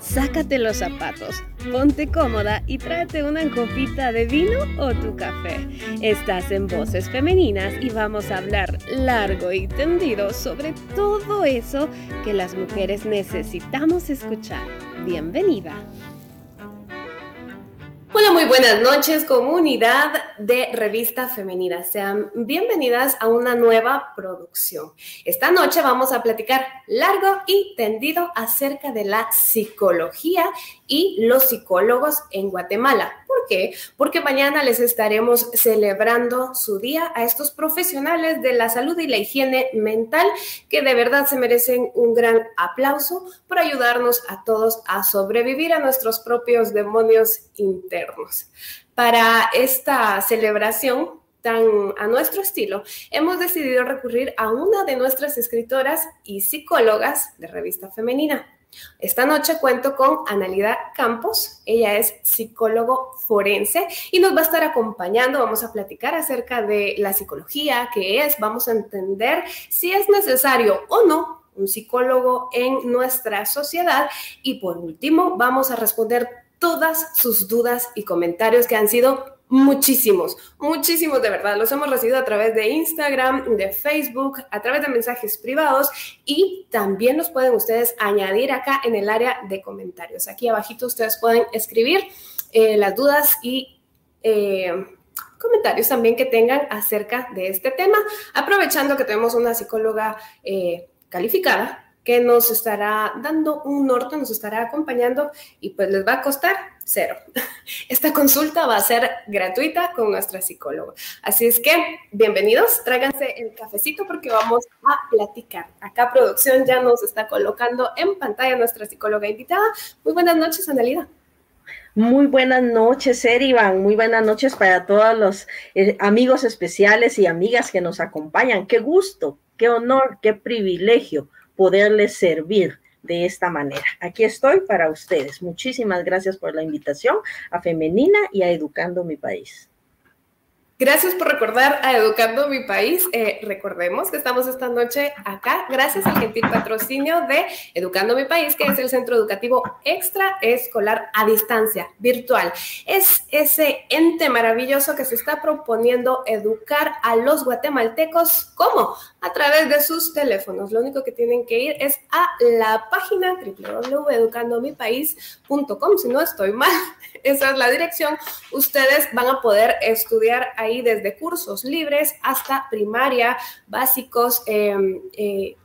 Sácate los zapatos, ponte cómoda y tráete una copita de vino o tu café. Estás en Voces Femeninas y vamos a hablar largo y tendido sobre todo eso que las mujeres necesitamos escuchar. Bienvenida. Hola, muy buenas noches, comunidad de Revista Femenina. Sean bienvenidas a una nueva producción. Esta noche vamos a platicar largo y tendido acerca de la psicología y los psicólogos en Guatemala. ¿Por qué? Porque mañana les estaremos celebrando su día a estos profesionales de la salud y la higiene mental que de verdad se merecen un gran aplauso por ayudarnos a todos a sobrevivir a nuestros propios demonios internos. Para esta celebración tan a nuestro estilo, hemos decidido recurrir a una de nuestras escritoras y psicólogas de revista femenina. Esta noche cuento con Analida Campos, ella es psicólogo forense y nos va a estar acompañando, vamos a platicar acerca de la psicología, qué es, vamos a entender si es necesario o no un psicólogo en nuestra sociedad. Y por último vamos a responder todas sus dudas y comentarios que han sido Muchísimos, muchísimos de verdad. Los hemos recibido a través de Instagram, de Facebook, a través de mensajes privados y también los pueden ustedes añadir acá en el área de comentarios. Aquí abajito ustedes pueden escribir eh, las dudas y eh, comentarios también que tengan acerca de este tema, aprovechando que tenemos una psicóloga eh, calificada que nos estará dando un norte, nos estará acompañando y pues les va a costar cero. Esta consulta va a ser gratuita con nuestra psicóloga. Así es que bienvenidos, tráiganse el cafecito porque vamos a platicar. Acá producción ya nos está colocando en pantalla nuestra psicóloga invitada. Muy buenas noches, Analida. Muy buenas noches, Erivan. Muy buenas noches para todos los eh, amigos especiales y amigas que nos acompañan. Qué gusto, qué honor, qué privilegio poderles servir de esta manera. Aquí estoy para ustedes. Muchísimas gracias por la invitación a Femenina y a Educando mi País. Gracias por recordar a Educando mi País. Eh, recordemos que estamos esta noche acá gracias al gentil patrocinio de Educando mi País, que es el centro educativo extraescolar a distancia, virtual. Es ese ente maravilloso que se está proponiendo educar a los guatemaltecos. ¿Cómo? A través de sus teléfonos. Lo único que tienen que ir es a la página www.educandomipaís.com. Si no estoy mal, esa es la dirección. Ustedes van a poder estudiar ahí desde cursos libres hasta primaria, básicos em, eh,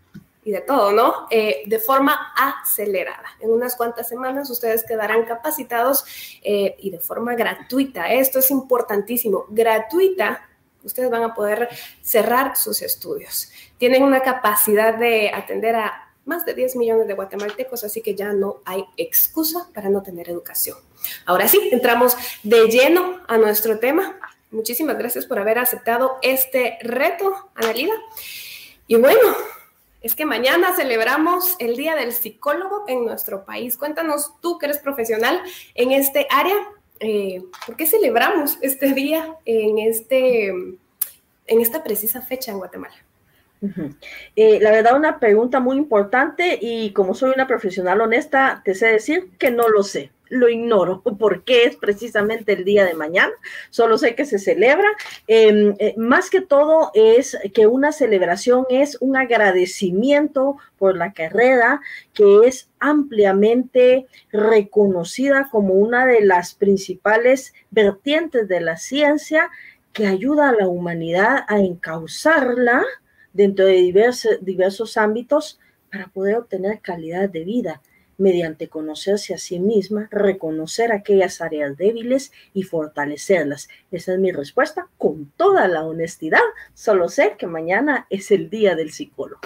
y de todo, ¿no? Eh, de forma acelerada. En unas cuantas semanas ustedes quedarán capacitados eh, y de forma gratuita. Esto es importantísimo. Gratuita ustedes van a poder cerrar sus estudios. Tienen una capacidad de atender a más de 10 millones de guatemaltecos, así que ya no hay excusa para no tener educación. Ahora sí, entramos de lleno a nuestro tema. Muchísimas gracias por haber aceptado este reto, Analida. Y bueno, es que mañana celebramos el Día del Psicólogo en nuestro país. Cuéntanos tú que eres profesional en este área, eh, ¿por qué celebramos este día en, este, en esta precisa fecha en Guatemala? Eh, la verdad, una pregunta muy importante y como soy una profesional honesta, te sé decir que no lo sé lo ignoro por qué es precisamente el día de mañana, solo sé que se celebra. Em, eh, más que todo es que una celebración es un agradecimiento por la carrera que es ampliamente reconocida como una de las principales vertientes de la ciencia que ayuda a la humanidad a encauzarla dentro de diversos, diversos ámbitos para poder obtener calidad de vida mediante conocerse a sí misma, reconocer aquellas áreas débiles y fortalecerlas. Esa es mi respuesta con toda la honestidad. Solo sé que mañana es el día del psicólogo.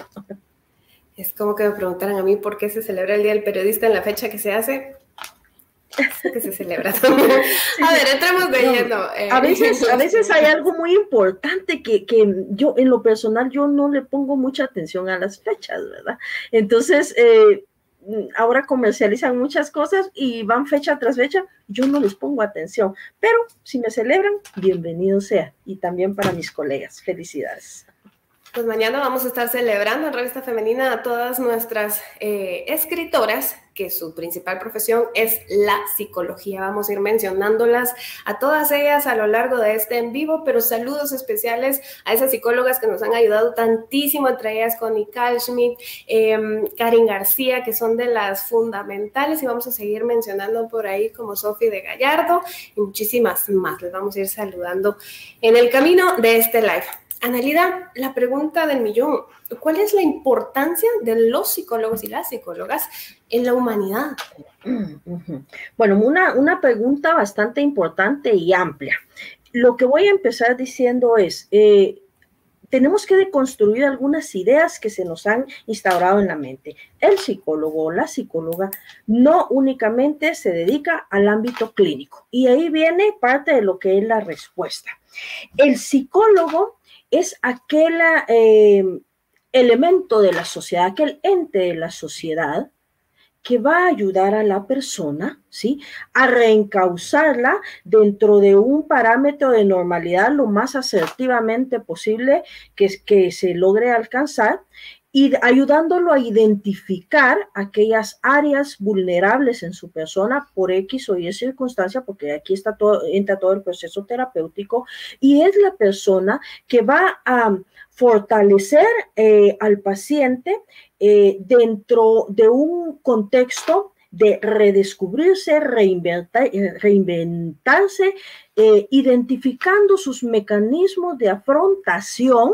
Es como que me preguntaran a mí por qué se celebra el Día del Periodista en la fecha que se hace. Que se celebra A ver, entremos de lleno. Eh. A, veces, a veces hay algo muy importante que, que, yo, en lo personal, yo no le pongo mucha atención a las fechas, ¿verdad? Entonces, eh, ahora comercializan muchas cosas y van fecha tras fecha, yo no les pongo atención, pero si me celebran, bienvenido sea. Y también para mis colegas, felicidades. Pues mañana vamos a estar celebrando en Revista Femenina a todas nuestras eh, escritoras que su principal profesión es la psicología. Vamos a ir mencionándolas a todas ellas a lo largo de este en vivo, pero saludos especiales a esas psicólogas que nos han ayudado tantísimo, entre ellas Connie Kalschmidt, eh, Karin García, que son de las fundamentales y vamos a seguir mencionando por ahí como Sofi de Gallardo y muchísimas más. Les vamos a ir saludando en el camino de este live. Analida, la pregunta del millón, ¿cuál es la importancia de los psicólogos y las psicólogas en la humanidad? Bueno, una, una pregunta bastante importante y amplia. Lo que voy a empezar diciendo es, eh, tenemos que deconstruir algunas ideas que se nos han instaurado en la mente. El psicólogo o la psicóloga no únicamente se dedica al ámbito clínico. Y ahí viene parte de lo que es la respuesta. El psicólogo es aquel eh, elemento de la sociedad, aquel ente de la sociedad que va a ayudar a la persona, ¿sí? A reencauzarla dentro de un parámetro de normalidad lo más asertivamente posible que, que se logre alcanzar y ayudándolo a identificar aquellas áreas vulnerables en su persona por X o Y circunstancia, porque aquí está todo, entra todo el proceso terapéutico, y es la persona que va a fortalecer eh, al paciente eh, dentro de un contexto de redescubrirse, eh, reinventarse, identificando sus mecanismos de afrontación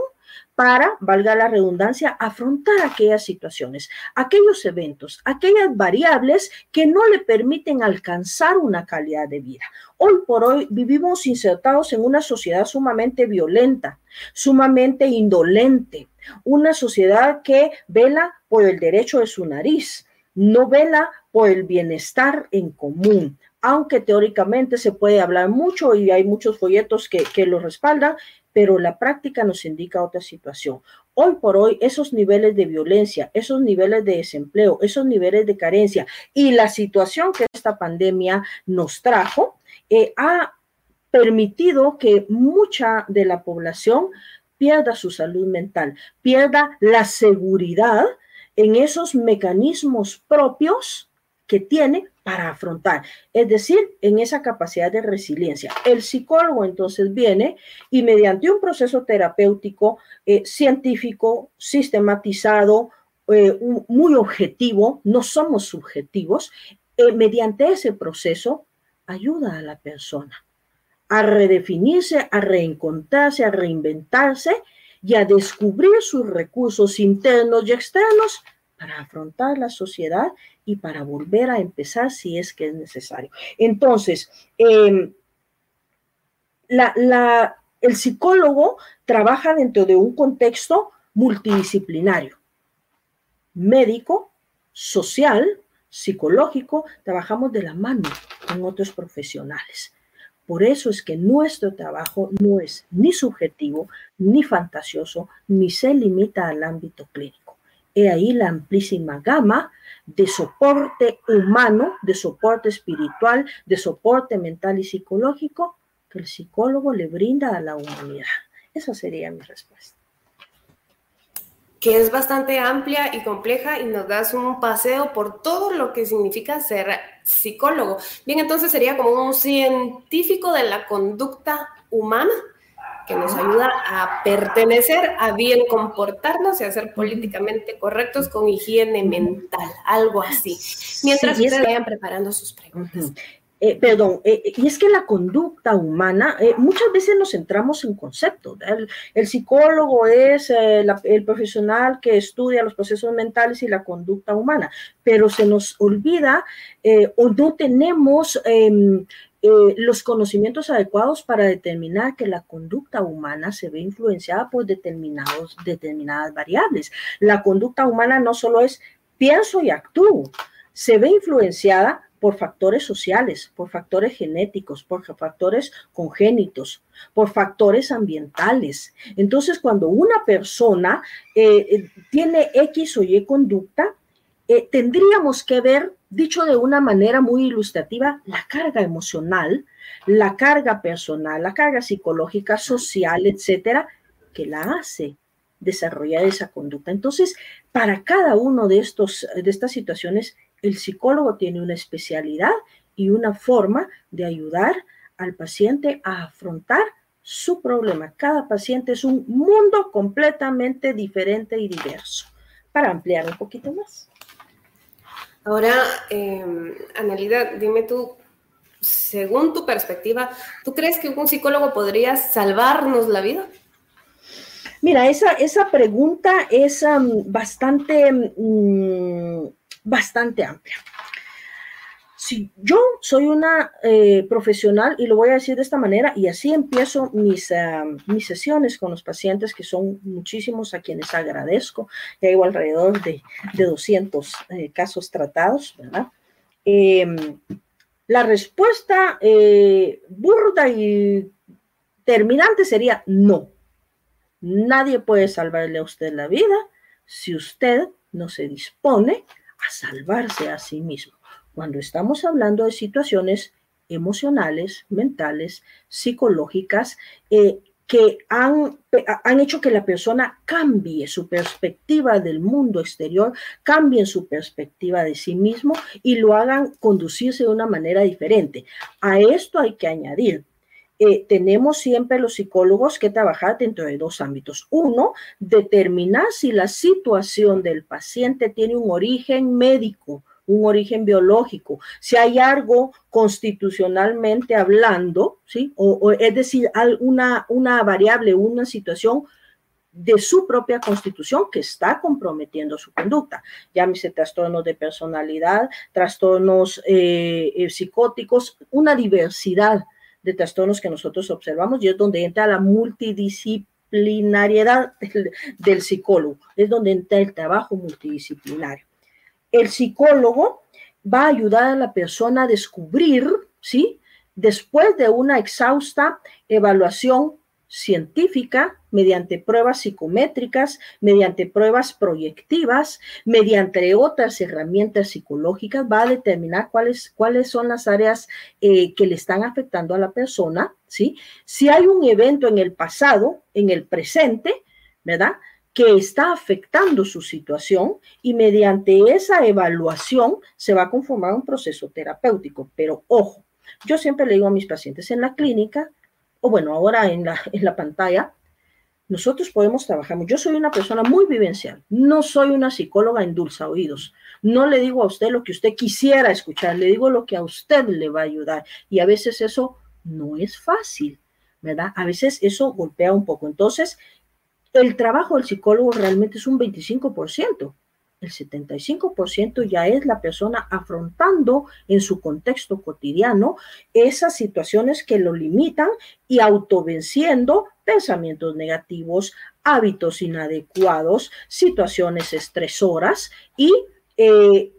para, valga la redundancia, afrontar aquellas situaciones, aquellos eventos, aquellas variables que no le permiten alcanzar una calidad de vida. Hoy por hoy vivimos insertados en una sociedad sumamente violenta, sumamente indolente, una sociedad que vela por el derecho de su nariz, no vela por el bienestar en común, aunque teóricamente se puede hablar mucho y hay muchos folletos que, que lo respaldan, pero la práctica nos indica otra situación. Hoy por hoy, esos niveles de violencia, esos niveles de desempleo, esos niveles de carencia y la situación que esta pandemia nos trajo, eh, ha permitido que mucha de la población pierda su salud mental, pierda la seguridad en esos mecanismos propios que tiene para afrontar, es decir, en esa capacidad de resiliencia. El psicólogo entonces viene y mediante un proceso terapéutico eh, científico, sistematizado, eh, muy objetivo, no somos subjetivos, eh, mediante ese proceso ayuda a la persona a redefinirse, a reencontrarse, a reinventarse y a descubrir sus recursos internos y externos para afrontar la sociedad y para volver a empezar si es que es necesario. Entonces, em, el psicólogo trabaja dentro de un contexto multidisciplinario, médico, social, psicológico, trabajamos de la mano con otros profesionales. Por eso es que nuestro trabajo no es ni subjetivo, ni fantasioso, ni se limita al ámbito clínico. He ahí la amplísima gama de soporte humano, de soporte espiritual, de soporte mental y psicológico que el psicólogo le brinda a la humanidad. Esa sería mi respuesta. Que es bastante amplia y compleja y nos das un paseo por todo lo que significa ser psicólogo. Bien, entonces sería como un científico de la conducta humana que nos ayuda a pertenecer, a bien comportarnos y a ser políticamente correctos con higiene mental, algo así. Mientras ustedes vayan preparando sus preguntas. Eh, perdón, eh, y es que la conducta humana, eh, muchas veces nos centramos en conceptos. El, psicólogo es el profesional que estudia los procesos mentales y la conducta humana, pero se nos olvida o no tenemos em, eh, los conocimientos adecuados para determinar que la conducta humana se ve influenciada por determinados, determinadas variables. La conducta humana no solo es pienso y actúo, se ve influenciada por factores sociales, por factores genéticos, por factores congénitos, por factores ambientales. Entonces, cuando una persona eh, eh, tiene X o Y conducta, tendríamos que ver dicho de una manera muy ilustrativa, la carga emocional, la carga personal, la carga psicológica, social, etcétera, que la hace desarrollar esa conducta. Entonces, para cada uno de estos de estas situaciones El psicólogo tiene una especialidad y una forma de ayudar al paciente a afrontar su problema. Cada paciente es un mundo completamente diferente y diverso. Para ampliar un poquito más. Ahora, eh, dime tú, según tu perspectiva, ¿tú crees que un psicólogo podría salvarnos la vida? Mira, esa, esa pregunta es bastante, mm, bastante amplia. Si yo soy una eh, profesional, y lo voy a decir de esta manera, y así empiezo mis, mis sesiones con los pacientes, que son muchísimos a quienes agradezco, ya hay alrededor de, de 200 eh, casos tratados, ¿verdad? Em, la respuesta eh, burda y terminante sería no. Nadie puede salvarle a usted la vida si usted no se dispone a salvarse a sí mismo. Cuando estamos hablando de situaciones emocionales, mentales, psicológicas, eh, que han, han, hecho que la persona cambie su perspectiva del mundo exterior, cambien su perspectiva de sí mismo y lo hagan conducirse de una manera diferente. A esto hay que añadir. Eh, tenemos siempre los psicólogos que trabajar dentro de dos ámbitos. Uno, determinar si la situación del paciente tiene un origen médico, un origen biológico, si hay algo constitucionalmente hablando, ¿sí? O, es decir, una, una variable, una situación de su propia constitución que está comprometiendo su conducta. Llámese trastornos de personalidad, trastornos eh, eh, psicóticos, una diversidad de trastornos que nosotros observamos y es donde entra la multidisciplinariedad del, del psicólogo, es donde entra el trabajo multidisciplinario el psicólogo va a ayudar a la persona a descubrir, ¿sí? Después de una exhausta evaluación científica, mediante pruebas psicométricas, mediante pruebas proyectivas, mediante otras herramientas psicológicas, va a determinar cuáles, cuáles son las áreas eh, que le están afectando a la persona, ¿sí? Si hay un evento en el pasado, en el presente, ¿verdad? Que está afectando su situación y mediante esa evaluación se va a conformar un proceso terapéutico. Pero ojo, yo siempre le digo a mis pacientes en la clínica, o bueno, ahora en la, en la pantalla, nosotros podemos trabajar. Yo soy una persona muy vivencial, no soy una psicóloga en dulce oídos. No le digo a usted lo que usted quisiera escuchar, le digo lo que a usted le va a ayudar. Y a veces eso no es fácil, ¿verdad? A veces eso golpea un poco. Entonces, el trabajo del psicólogo realmente es un 25%. El 75% ya es la persona afrontando en su contexto cotidiano esas situaciones que lo limitan y autovenciendo pensamientos negativos, hábitos inadecuados, situaciones estresoras y eh,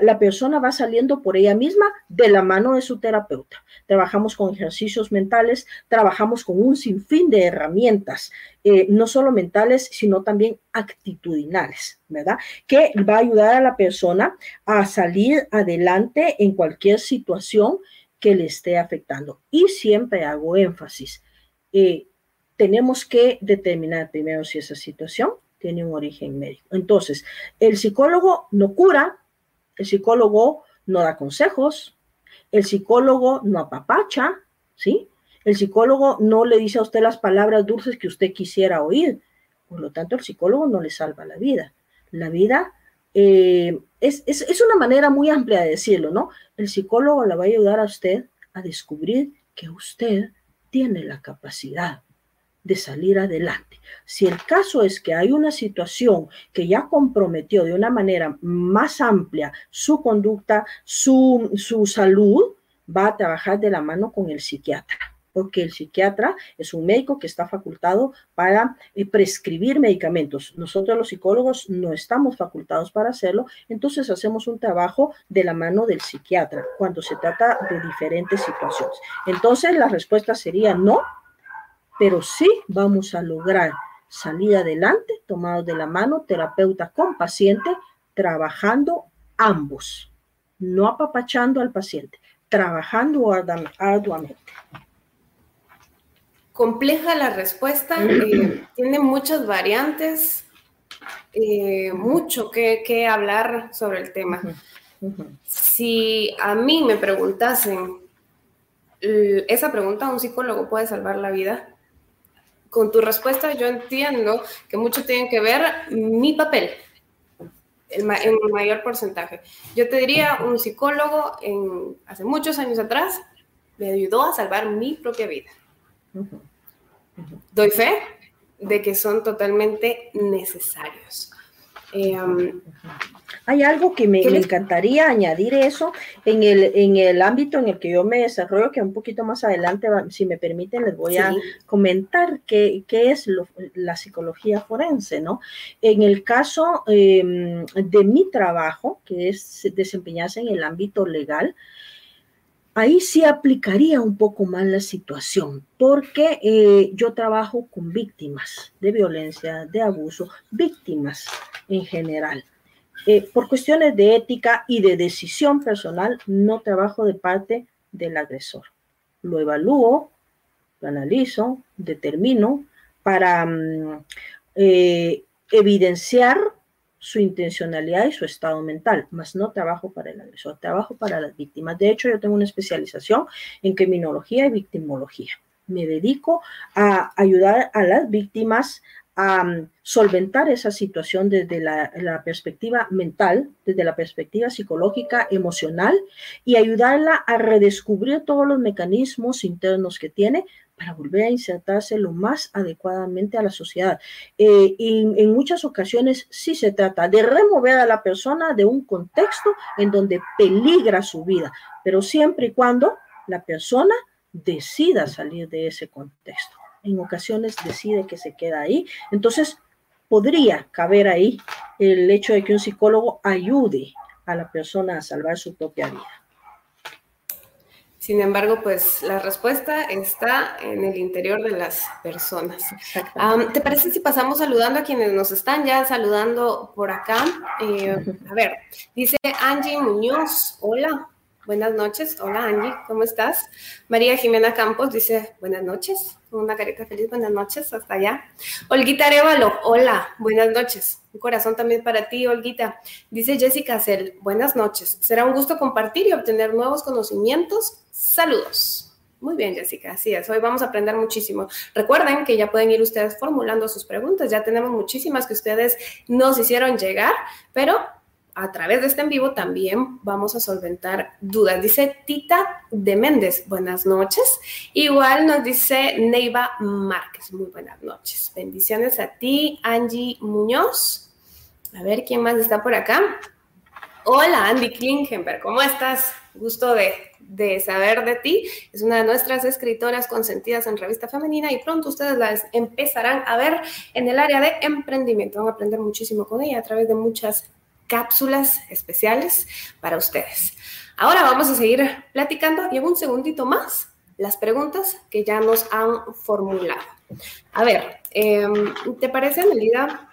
la persona va saliendo por ella misma de la mano de su terapeuta. Trabajamos con ejercicios mentales, trabajamos con un sinfín de herramientas, eh, no solo mentales, sino también actitudinales, ¿verdad? Que va a ayudar a la persona a salir adelante en cualquier situación que le esté afectando. Y siempre hago énfasis. Eh, tenemos que determinar primero si esa situación tiene un origen médico. Entonces, el psicólogo no cura, el psicólogo no da consejos, el psicólogo no apapacha, ¿sí? El psicólogo no le dice a usted las palabras dulces que usted quisiera oír. Por lo tanto, el psicólogo no le salva la vida. La vida eh, es, es una manera muy amplia de decirlo, ¿no? El psicólogo le va a ayudar a usted a descubrir que usted tiene la capacidad de salir adelante. Si el caso es que hay una situación que ya comprometió de una manera más amplia su conducta, su, su salud, va a trabajar de la mano con el psiquiatra porque el psiquiatra es un médico que está facultado para eh, prescribir medicamentos. Nosotros los psicólogos no estamos facultados para hacerlo, entonces hacemos un trabajo de la mano del psiquiatra cuando se trata de diferentes situaciones. Entonces la respuesta sería no, pero sí vamos a lograr salir adelante tomados de la mano, terapeuta con paciente, trabajando ambos, no apapachando al paciente, trabajando arduamente. Compleja la respuesta, eh, tiene muchas variantes, eh, mucho que, hablar sobre el tema. Si a mí me preguntasen, esa pregunta a un psicólogo puede salvar la vida, con tu respuesta yo entiendo que mucho tiene que ver mi papel, en el mayor porcentaje. Yo te diría, un psicólogo en, hace muchos años atrás me ayudó a salvar mi propia vida. Doy fe de que son totalmente necesarios. Eh, hay algo que me, encantaría añadir eso en el, en el ámbito en el que yo me desarrollo, que un poquito más adelante, si me permiten, les voy a comentar qué, es la psicología forense, ¿no? En el caso em, de mi trabajo, que es desempeñarse en el ámbito legal, ahí sí aplicaría un poco más la situación, porque eh, yo trabajo con víctimas de violencia, de abuso, víctimas en general. Eh, por cuestiones de ética y de decisión personal, no trabajo de parte del agresor. Lo evalúo, lo analizo, determino para mm, eh, evidenciar su intencionalidad y su estado mental, más no trabajo para el agresor, trabajo para las víctimas. De hecho, yo tengo una especialización en criminología y victimología. Me dedico a ayudar a las víctimas a mm, solventar esa situación desde la, perspectiva mental, desde la perspectiva psicológica, emocional y ayudarla a redescubrir todos los mecanismos internos que tiene para volver a insertarse lo más adecuadamente a la sociedad. Eh, y en muchas ocasiones sí se trata de remover a la persona de un contexto en donde peligra su vida, pero siempre y cuando la persona decida salir de ese contexto en ocasiones decide que se queda ahí. Entonces, podría caber ahí el hecho de que un psicólogo ayude a la persona a salvar su propia vida. Sin embargo, pues la respuesta está en el interior de las personas. ¿Te parece si pasamos saludando a quienes nos están ya saludando por acá? Eh, a ver, dice Angie Muñoz, hola, buenas noches. Hola Angie, ¿cómo estás? María Jimena Campos dice, buenas noches una carita feliz, buenas noches, hasta allá. Olguita Arevalo, hola, buenas noches. Un corazón también para ti, Olguita. Dice Jessica Cel, buenas noches. Será un gusto compartir y obtener nuevos conocimientos. Saludos. Muy bien, Jessica, así es. Hoy vamos a aprender muchísimo. Recuerden que ya pueden ir ustedes formulando sus preguntas. Ya tenemos muchísimas que ustedes nos hicieron llegar, pero a través de este en vivo también vamos a solventar dudas. Dice Tita de Méndez, buenas noches. Igual nos dice Neiva Márquez, muy buenas noches. Bendiciones a ti, Angie Muñoz. A ver quién más está por acá. Hola, Andy Klingenberg, ¿cómo estás? Gusto de, de, saber de ti. Es una de nuestras escritoras consentidas en revista femenina y pronto ustedes las empezarán a ver en el área de emprendimiento. Van a aprender muchísimo con ella a través de muchas cápsulas especiales para ustedes. Ahora vamos a seguir platicando y en un segundito más las preguntas que ya nos han formulado. A ver, em, ¿te parece, Melida,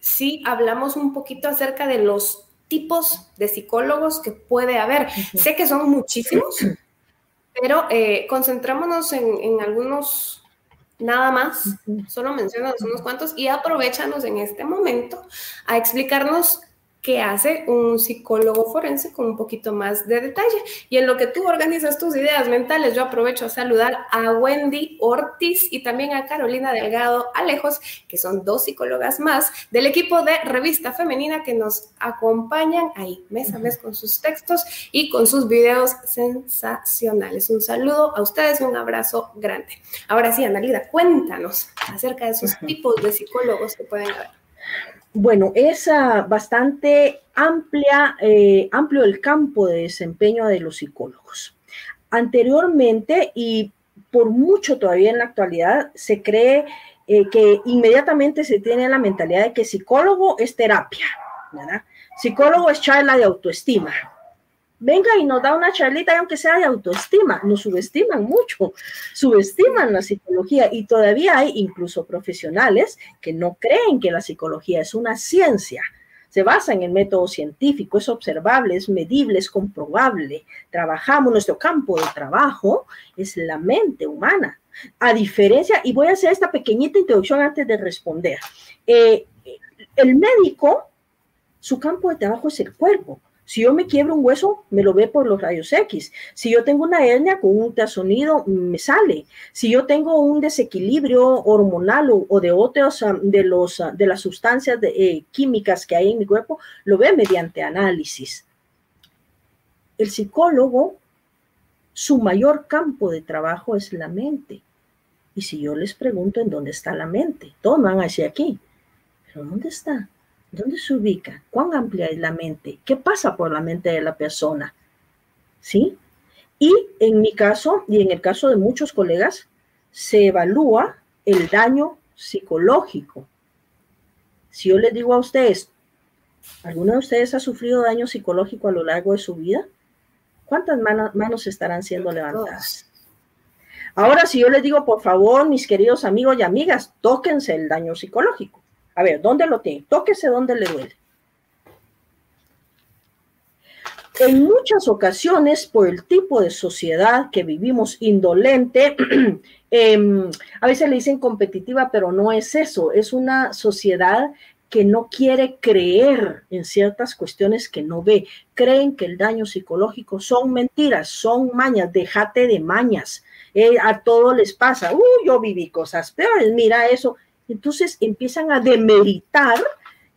si hablamos un poquito acerca de los tipos de psicólogos que puede haber? Sé que son muchísimos, pero eh, concentrámonos en, en algunos nada más, solo mencionamos unos cuantos y aprovechanos en este momento a explicarnos que hace un psicólogo forense con un poquito más de detalle. Y en lo que tú organizas tus ideas mentales, yo aprovecho a saludar a Wendy Ortiz y también a Carolina Delgado Alejos, que son dos psicólogas más del equipo de Revista Femenina que nos acompañan ahí mes a mes con sus textos y con sus videos sensacionales. Un saludo a ustedes un abrazo grande. Ahora sí, Analida, cuéntanos acerca de esos tipos de psicólogos que pueden haber. Bueno, es ah, bastante amplia, eh, amplio el campo de desempeño de los psicólogos. Anteriormente y por mucho todavía en la actualidad se cree eh, que inmediatamente se tiene la mentalidad de que psicólogo es terapia. Psicólogo es charla de autoestima, venga y nos da una charlita, aunque sea de autoestima, nos subestiman mucho, subestiman la psicología y todavía hay incluso profesionales que no creen que la psicología es una ciencia. Se basa en el método científico, es observable, es medible, es comprobable. Trabajamos, nuestro campo de trabajo es la mente humana. A diferencia, y voy a hacer esta pequeñita introducción antes de responder. Eh, el médico, su campo de trabajo es el cuerpo, Si yo me quiebro un hueso, me lo ve por los rayos X. Si yo tengo una hernia con un ultrasonido, me sale. Si yo tengo un desequilibrio hormonal o, de otros ah, de, ah, de las sustancias eh, químicas que hay en mi cuerpo, lo ve mediante análisis. El psicólogo, su mayor campo de trabajo es la mente. Y si yo les pregunto en dónde está la mente, todos van a decir aquí, pero ¿dónde está? ¿Dónde se ubica? ¿Cuán amplia es la mente? ¿Qué pasa por la mente de la persona? ¿Sí? Y en mi caso, y en el caso de muchos colegas, se evalúa el daño psicológico. Si yo les digo a ustedes, ¿alguno de ustedes ha sufrido daño psicológico a lo largo de su vida? ¿Cuántas manos, estarán siendo levantadas? Ahora, si yo les digo, por favor, mis queridos amigos y amigas, tóquense el daño psicológico. A ver, ¿dónde lo tiene? Tóquese donde le duele. En muchas ocasiones, por el tipo de sociedad que vivimos indolente, em, a veces le dicen competitiva, pero no es eso, es una sociedad que no quiere creer en ciertas cuestiones que no ve. Creen que el daño psicológico son mentiras, son mañas, déjate de mañas. Eh, a todos les pasa, uh, yo viví cosas peores, mira eso. Entonces empiezan a demeritar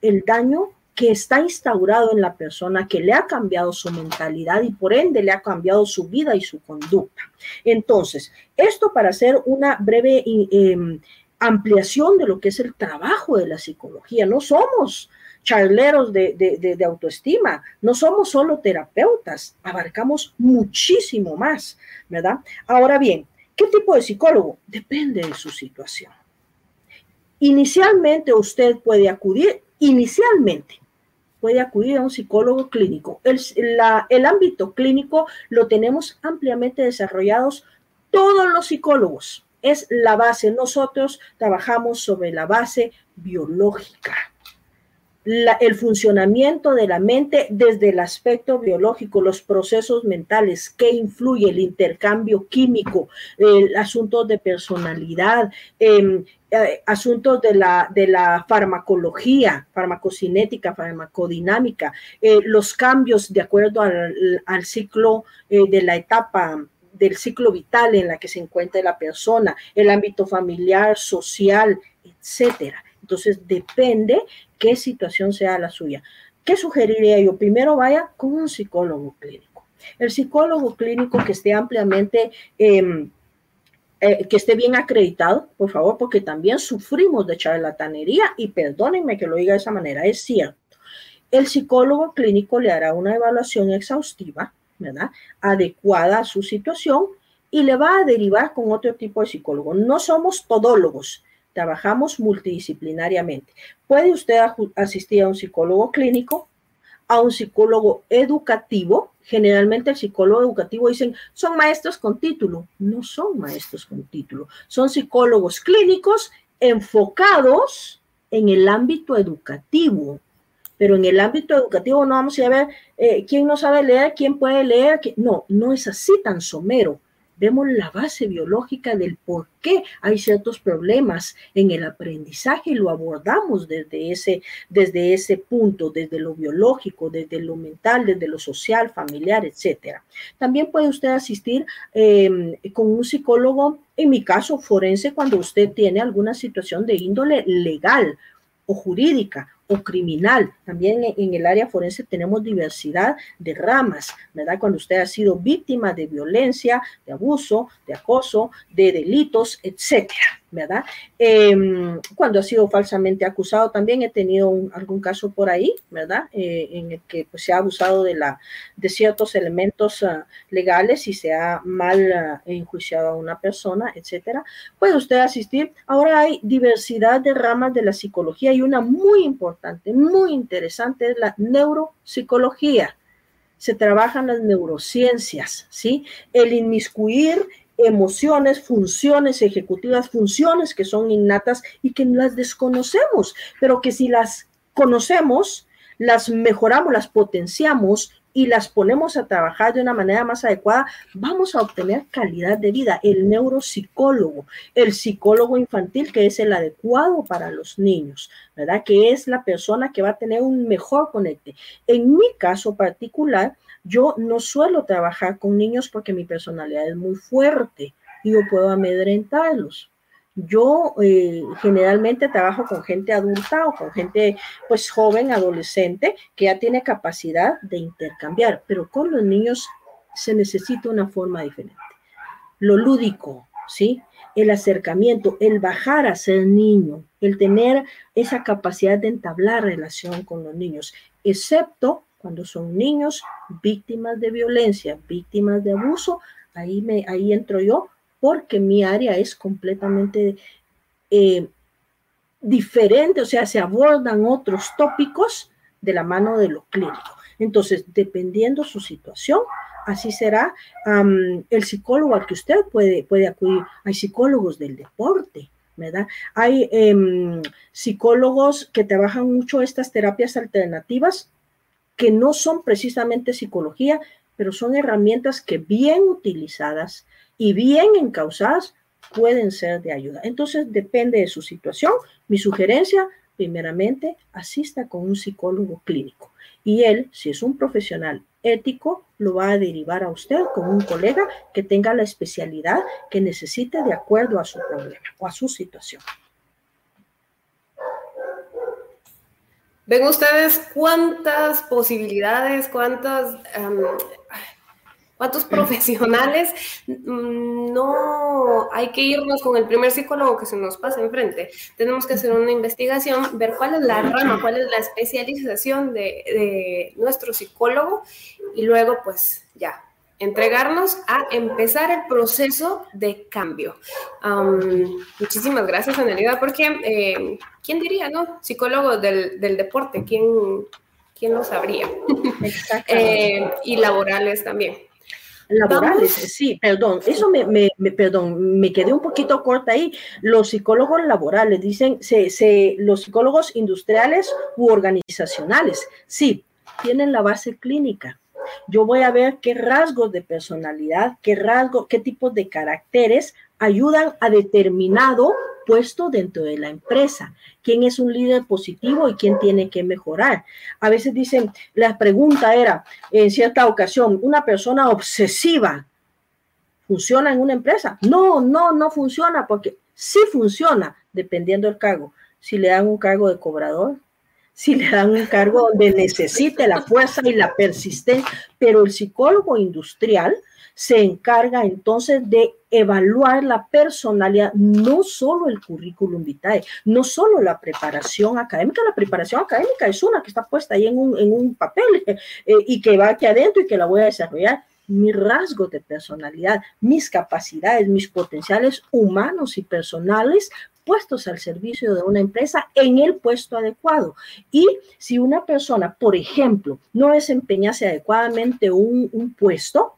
el daño que está instaurado en la persona, que le ha cambiado su mentalidad y por ende le ha cambiado su vida y su conducta. Entonces, esto para hacer una breve em, ampliación de lo que es el trabajo de la psicología. No somos charleros de, de, autoestima, no somos solo terapeutas, abarcamos muchísimo más, ¿verdad? Ahora bien, ¿qué tipo de psicólogo? Depende de su situación. Inicialmente usted puede acudir, inicialmente puede acudir a un psicólogo clínico. El, el ámbito clínico lo tenemos ampliamente desarrollados todos los psicólogos. Es la base. Nosotros trabajamos sobre la base biológica el funcionamiento de la mente desde el aspecto biológico, los procesos mentales, qué influye el intercambio químico, el asuntos de personalidad, em, eh, asuntos de la, de la farmacología, farmacocinética, farmacodinámica, eh, los cambios de acuerdo al, ciclo eh, de la etapa del ciclo vital en la que se encuentra la persona, el ámbito familiar, social, etcétera. Entonces depende qué situación sea la suya. ¿Qué sugeriría yo? Primero vaya con un psicólogo clínico. El psicólogo clínico que esté ampliamente... Em, eh, que esté bien acreditado, por favor, porque también sufrimos de charlatanería y perdónenme que lo diga de esa manera, es cierto. El psicólogo clínico le hará una evaluación exhaustiva, ¿verdad? Adecuada a su situación y le va a derivar con otro tipo de psicólogo. No somos todólogos, trabajamos multidisciplinariamente. Puede usted asistir a un psicólogo clínico, a un psicólogo educativo. Generalmente el psicólogo educativo dicen, son maestros con título. No son maestros con título, son psicólogos clínicos enfocados en el ámbito educativo. Pero en el ámbito educativo no vamos a ver eh, quién no sabe leer, quién puede leer. No, no es así tan somero vemos la base biológica del por qué hay ciertos problemas en el aprendizaje y lo abordamos desde ese, desde ese punto, desde lo biológico, desde lo mental, desde lo social, familiar, etcétera. También puede usted asistir em, con un psicólogo, en mi caso forense, cuando usted tiene alguna situación de índole legal o jurídica o criminal. También en el área forense tenemos diversidad de ramas, ¿verdad? Cuando usted ha sido víctima de violencia, de abuso, de acoso, de delitos, etcétera. ¿verdad? Em, cuando ha sido falsamente acusado, también he tenido algún caso por ahí, ¿verdad? Eh, en el que pues, se ha abusado de, la, de ciertos elementos ah, legales y se ha mal ah, enjuiciado a una persona, etcétera. Puede usted asistir. Ahora hay diversidad de ramas de la psicología y una muy importante, muy interesante es la neuropsicología se trabajan las neurociencias, ¿sí? El inmiscuir emociones, funciones ejecutivas, funciones que son innatas y que las desconocemos, pero que si las conocemos, las mejoramos, las potenciamos y las ponemos a trabajar de una manera más adecuada, vamos a obtener calidad de vida. El neuropsicólogo, el psicólogo infantil, que es el adecuado para los niños, ¿verdad? Que es la persona que va a tener un mejor conecte. En mi caso particular, yo no suelo trabajar con niños porque mi personalidad es muy fuerte y yo puedo amedrentarlos. Yo eh, generalmente trabajo con gente adulta o con gente pues joven, adolescente, que ya tiene capacidad de intercambiar, pero con los niños se necesita una forma diferente. Lo lúdico, ¿sí? El acercamiento, el bajar a ser niño, el tener esa capacidad de entablar relación con los niños, excepto cuando son niños víctimas de violencia, víctimas de abuso, ahí, me, ahí entro yo porque mi área es completamente eh, diferente, o sea, se abordan otros tópicos de la mano de lo clínico. Entonces, dependiendo su situación, así será el psicólogo al que usted puede, puede acudir. Hay psicólogos del deporte, ¿verdad? Hay em, psicólogos que trabajan mucho estas terapias alternativas que no son precisamente psicología, pero son herramientas que bien utilizadas y bien encausadas pueden ser de ayuda. Entonces, depende de su situación. Mi sugerencia, primeramente, asista con un psicólogo clínico. Y él, si es un profesional ético, lo va a derivar a usted con un colega que tenga la especialidad que necesite de acuerdo a su problema o a su situación. ¿Ven ustedes cuántas posibilidades, cuántas ¿Cuántos profesionales? Mm, no hay que irnos con el primer psicólogo que se nos pasa enfrente. Tenemos que hacer una investigación, ver cuál es la rama, cuál es la especialización de, nuestro psicólogo y luego pues ya, entregarnos a empezar el proceso de cambio. muchísimas gracias, Anelida, porque eh, ¿quién diría, no? Psicólogo del, deporte, ¿quién, quién lo sabría? eh, y laborales también. Laborales, sí, perdón, eso me, me, perdón, me quedé un poquito corta ahí. Los psicólogos laborales, dicen, se, se, los psicólogos industriales u organizacionales, sí, tienen la base clínica. Yo voy a ver qué rasgos de personalidad, qué rasgos, qué tipos de caracteres ayudan a determinado puesto dentro de la empresa, quién es un líder positivo y quién tiene que mejorar. A veces dicen, la pregunta era, en cierta ocasión, una persona obsesiva, ¿funciona en una empresa? No, no, no funciona porque sí funciona, dependiendo del cargo. Si le dan un cargo de cobrador, si le dan un cargo donde necesite la fuerza y la persistencia, pero el psicólogo industrial se encarga entonces de evaluar la personalidad, no solo el currículum vitae, no solo la preparación académica, la preparación académica es una que está puesta ahí en un, papel eh, y que va aquí adentro y que la voy a desarrollar. Mi rasgo de personalidad, mis capacidades, mis potenciales humanos y personales puestos al servicio de una empresa en el puesto adecuado. Y si una persona, por ejemplo, no desempeñase adecuadamente un, un puesto,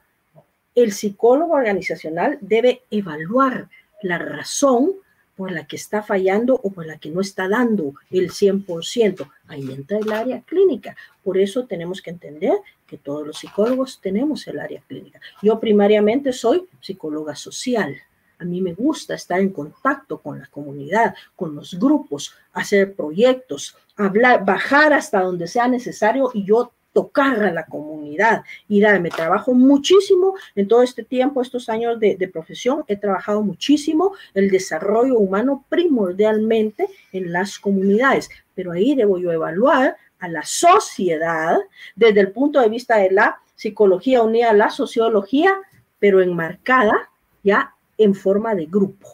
el psicólogo organizacional debe evaluar la razón por la que está fallando o por la que no está dando el 100%. Ahí entra el área clínica. Por eso tenemos que entender que todos los psicólogos tenemos el área clínica. Yo primariamente soy psicóloga social. A mí me gusta estar en contacto con la comunidad, con los grupos, hacer proyectos, hablar, bajar hasta donde sea necesario y yo tocar a la comunidad y darme trabajo muchísimo en todo este tiempo, estos años de, profesión, he trabajado muchísimo el desarrollo humano primordialmente en las comunidades, pero ahí debo yo evaluar a la sociedad desde el punto de vista de la psicología unida a la sociología, pero enmarcada ya en forma de grupo.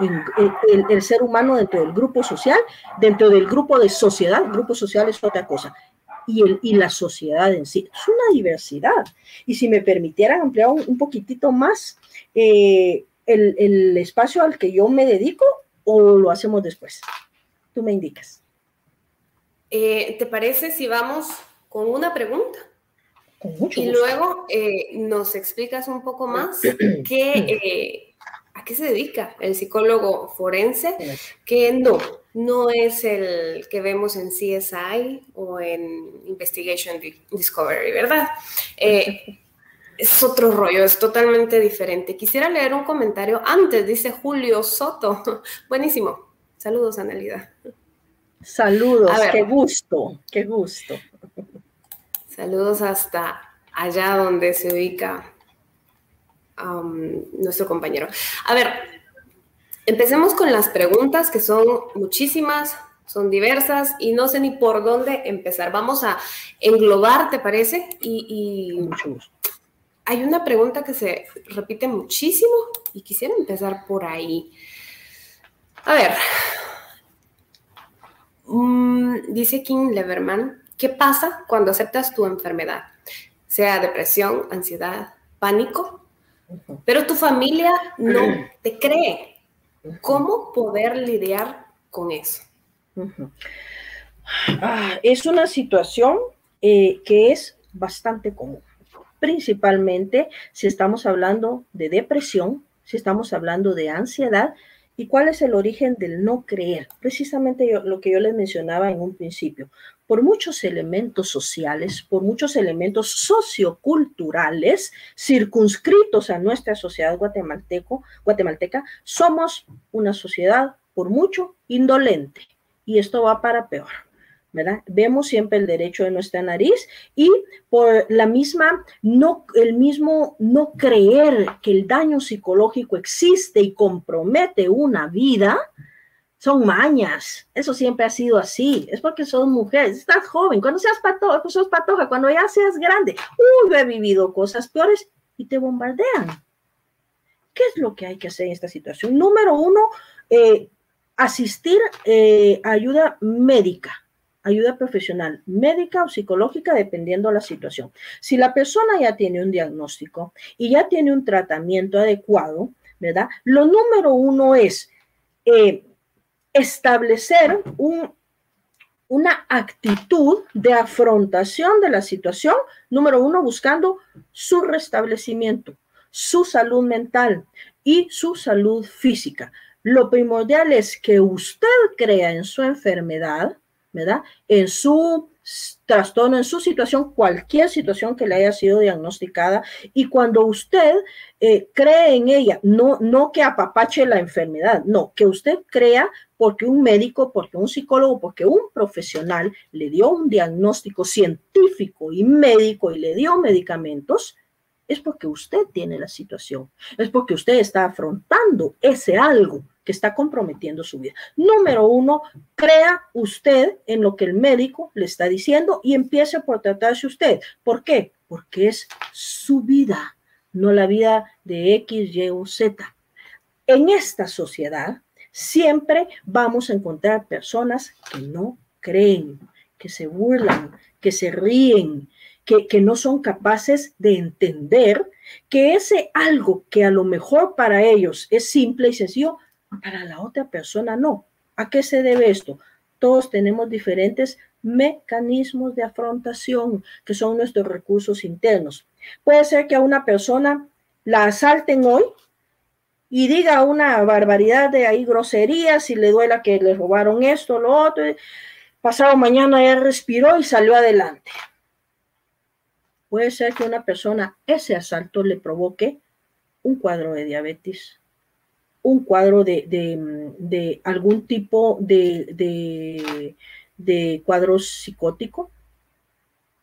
el, el, ser humano dentro del grupo social, dentro del grupo de sociedad, grupo social es otra cosa, y, el, y la sociedad en sí. Es una diversidad. Y si me permitieran ampliar un, poquitito más eh, el, el, espacio al que yo me dedico o lo hacemos después. Tú me indicas. Eh, ¿Te parece si vamos con una pregunta? y luego eh, nos explicas un poco más qué, a qué se dedica el psicólogo forense, que no, no es el que vemos en CSI o en Investigation Discovery, ¿verdad? Eh, es otro rollo, es totalmente diferente. Quisiera leer un comentario antes, dice Julio Soto. Buenísimo. Saludos, Analida. Saludos, qué gusto, qué gusto. Saludos hasta allá donde se ubica nuestro compañero. A ver, empecemos con las preguntas, que son muchísimas, son diversas y no sé ni por dónde empezar. Vamos a englobar, ¿te parece? Y, hay una pregunta que se repite muchísimo y quisiera empezar por ahí. A ver, mm, dice King Leverman, ¿qué pasa cuando aceptas tu enfermedad? Sea depresión, ansiedad, pánico, pero tu familia no te cree. ¿Cómo poder lidiar con eso? Ah, es una situación eh, que es bastante común, principalmente si estamos hablando de depresión, si estamos hablando de ansiedad ¿Y cuál es el origen del no creer? Precisamente lo que yo les mencionaba en un principio. Por muchos elementos sociales, por muchos elementos socioculturales circunscritos a nuestra sociedad guatemalteco, guatemalteca, somos una sociedad por mucho indolente. Y esto va para peor. Vemos siempre el derecho de nuestra nariz y por la misma, no, el mismo no creer que el daño psicológico existe y compromete una vida, son mañas. Eso siempre ha sido así. Es porque son mujeres. Estás joven. Cuando seas patoja, pues sos patoja. Cuando ya seas grande, uy, he vivido cosas peores y te bombardean. ¿Qué es lo que hay que hacer en esta situación? Número uno, eh, asistir eh, a ayuda médica ayuda profesional, médica o psicológica, dependiendo de la situación. Si la persona ya tiene un diagnóstico y ya tiene un tratamiento adecuado, ¿verdad? Lo número uno es eh, establecer un, una actitud de afrontación de la situación, número uno, buscando su restablecimiento, su salud mental y su salud física. Lo primordial es que usted crea en su enfermedad, ¿verdad? En su trastorno, en su situación, cualquier situación que le haya sido diagnosticada. Y cuando usted eh, cree en ella, no, no que apapache la enfermedad, no, que usted crea porque un médico, porque un psicólogo, porque un profesional le dio un diagnóstico científico y médico y le dio medicamentos, es porque usted tiene la situación, es porque usted está afrontando ese algo que está comprometiendo su vida. Número uno, crea usted en lo que el médico le está diciendo y empiece por tratarse usted. ¿Por qué? Porque es su vida, no la vida de X, Y o Z. En esta sociedad siempre vamos a encontrar personas que no creen, que se burlan, que se ríen, que, no son capaces de entender que ese algo que a lo mejor para ellos es simple y sencillo, para la otra persona no. ¿A qué se debe esto? Todos tenemos diferentes mecanismos de afrontación, que son nuestros recursos internos. Puede ser que a una persona la asalten hoy y diga una barbaridad de ahí groserías y le duela que le robaron esto, lo otro. Pasado mañana ya respiró y salió adelante. Puede ser que una persona ese asalto le provoque un cuadro de diabetes, un cuadro de, algún tipo de, de, cuadro psicótico,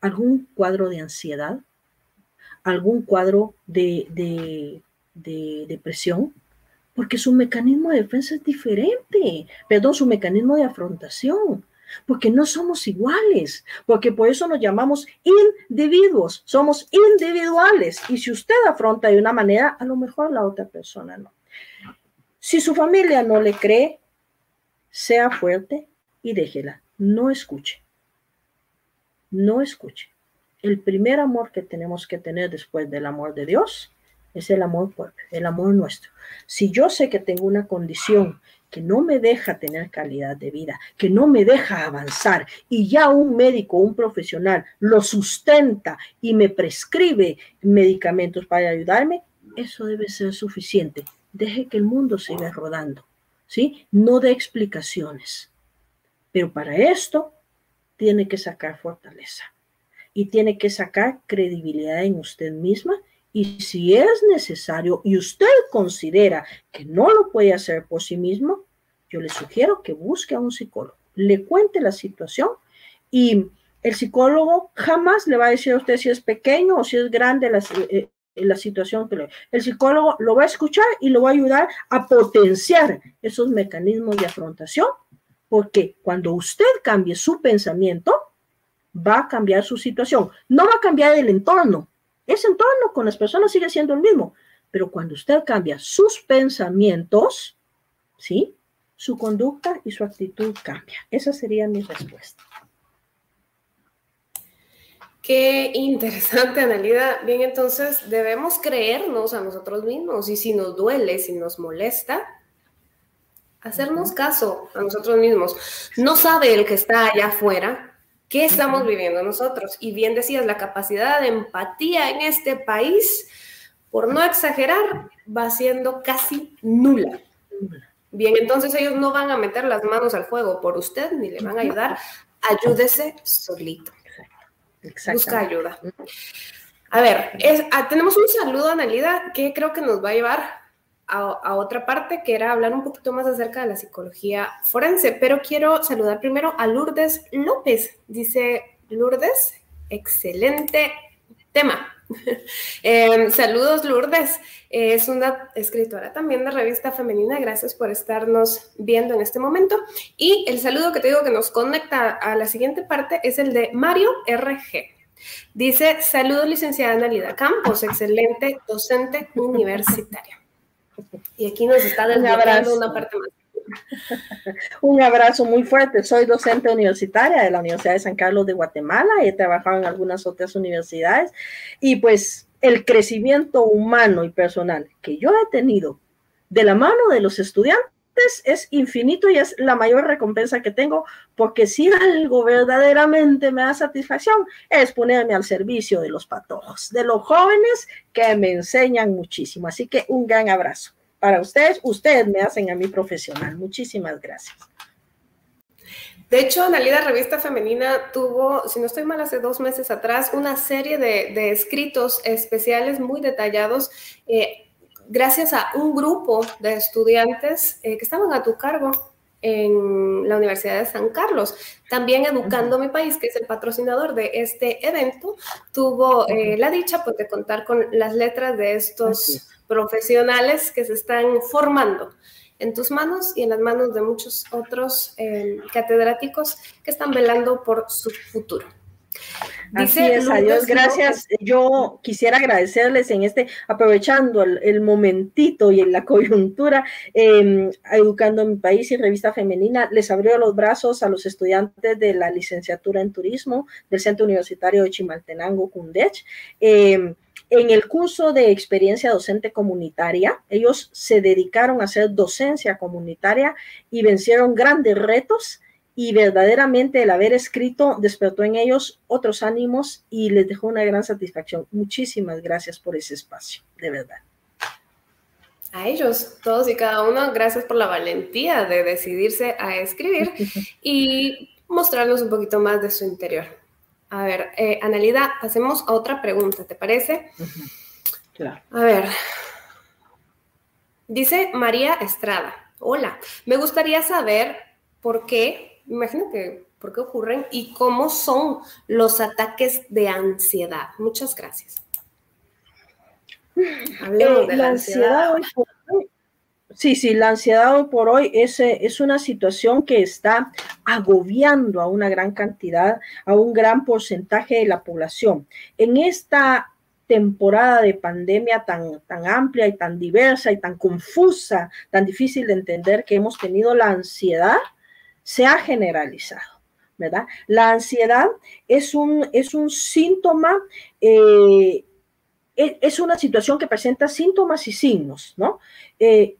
algún cuadro de ansiedad, algún cuadro de, depresión, porque su mecanismo de defensa es diferente, perdón, su mecanismo de afrontación, porque no somos iguales, porque por eso nos llamamos individuos, somos individuales, y si usted afronta de una manera, a lo mejor la otra persona no. Si su familia no le cree, sea fuerte y déjela. No escuche. No escuche. El primer amor que tenemos que tener después del amor de Dios es el amor propio, el amor nuestro. Si yo sé que tengo una condición que no me deja tener calidad de vida, que no me deja avanzar. Y ya un médico, un profesional lo sustenta y me prescribe medicamentos para ayudarme, eso debe ser suficiente. Deje que el mundo siga rodando, ¿sí? No de explicaciones, Pero para esto tiene que sacar fortaleza y tiene que sacar credibilidad en usted misma y si es necesario y usted considera que no lo puede hacer por sí mismo, yo le sugiero que busque a un psicólogo, le cuente la situación y el psicólogo jamás le va a decir a usted si es pequeño o si es grande la, eh, la situación que le... El psicólogo lo va a escuchar y lo va a ayudar a potenciar esos mecanismos de afrontación, porque cuando usted cambie su pensamiento, va a cambiar su situación. No va a cambiar el entorno. Ese entorno con las personas sigue siendo el mismo, pero cuando usted cambia sus pensamientos, ¿sí? Su conducta y su actitud cambia. Esa sería mi respuesta. Qué interesante, Analida. Bien, entonces debemos creernos a nosotros mismos y si nos duele, si nos molesta, hacernos caso a nosotros mismos. No sabe el que está allá afuera qué estamos viviendo nosotros. Y bien decías, la capacidad de empatía en este país, por no exagerar, va siendo casi nula. Bien, entonces ellos no van a meter las manos al fuego por usted ni le van a ayudar. Ayúdese solito. Busca ayuda. A ver, ah, tenemos un saludo, Analida, que creo que nos va a llevar a, otra parte, que era hablar un poquito más acerca de la psicología forense, pero quiero saludar primero a Lourdes López. Dice Lourdes, excelente tema. Em, saludos, Lourdes. es una escritora también de revista femenina. Gracias por estarnos viendo en este momento. Y el saludo que te digo que nos conecta a la siguiente parte es el de Mario RG. Dice, saludos licenciada Analida Campos, excelente docente universitaria. Y aquí nos está desglosando una parte más. Un abrazo muy fuerte. Soy docente universitaria de la Universidad de San Carlos de Guatemala. He trabajado en algunas otras universidades y pues el crecimiento humano y personal que yo he tenido de la mano de los estudiantes es infinito y es la mayor recompensa que tengo, porque si algo verdaderamente me da satisfacción es ponerme al servicio de los patojos, de los jóvenes que me enseñan muchísimo. Así que un gran abrazo para ustedes. Ustedes me hacen a mí profesional. Muchísimas gracias. De hecho, Analida Revista Femenina tuvo, si no estoy mal, hace dos meses atrás, una serie de, escritos especiales muy detallados. Eh, gracias a un grupo de estudiantes eh, que estaban a tu cargo en la Universidad de San Carlos. También Educando Mi País, que es el patrocinador de este evento, tuvo eh, la dicha pues, de contar con las letras de estos profesionales que se están formando en tus manos y en las manos de muchos otros eh, catedráticos que están velando por su futuro. Así es, adiós, gracias. Yo quisiera agradecerles en este, aprovechando el, momentito y en la coyuntura, eh, Educando mi País y Revista Femenina, les abrió los brazos a los estudiantes de la licenciatura en turismo del Centro Universitario de Chimaltenango, Cundech. Em, en el curso de experiencia docente comunitaria, ellos se dedicaron a hacer docencia comunitaria y vencieron grandes retos y verdaderamente el haber escrito despertó en ellos otros ánimos y les dejó una gran satisfacción. Muchísimas gracias por ese espacio, de verdad. A ellos, todos y cada uno, gracias por la valentía de decidirse a escribir y mostrarnos un poquito más de su interior. A ver, eh, Analida, pasemos a otra pregunta, ¿te parece? Claro. A ver. Dice María Estrada. Hola, me gustaría saber por qué imagino que por qué ocurren y cómo son los ataques de ansiedad. Muchas gracias. Hablemos de la, ansiedad. sí, sí, la ansiedad hoy por hoy es, es una situación que está agobiando a una gran cantidad, a un gran porcentaje de la población. En esta temporada de pandemia tan, tan amplia y tan diversa y tan confusa, tan difícil de entender que hemos tenido la ansiedad, se ha generalizado, ¿verdad? La ansiedad es un, es un síntoma, eh, es una situación que presenta síntomas y signos, ¿no? Eh,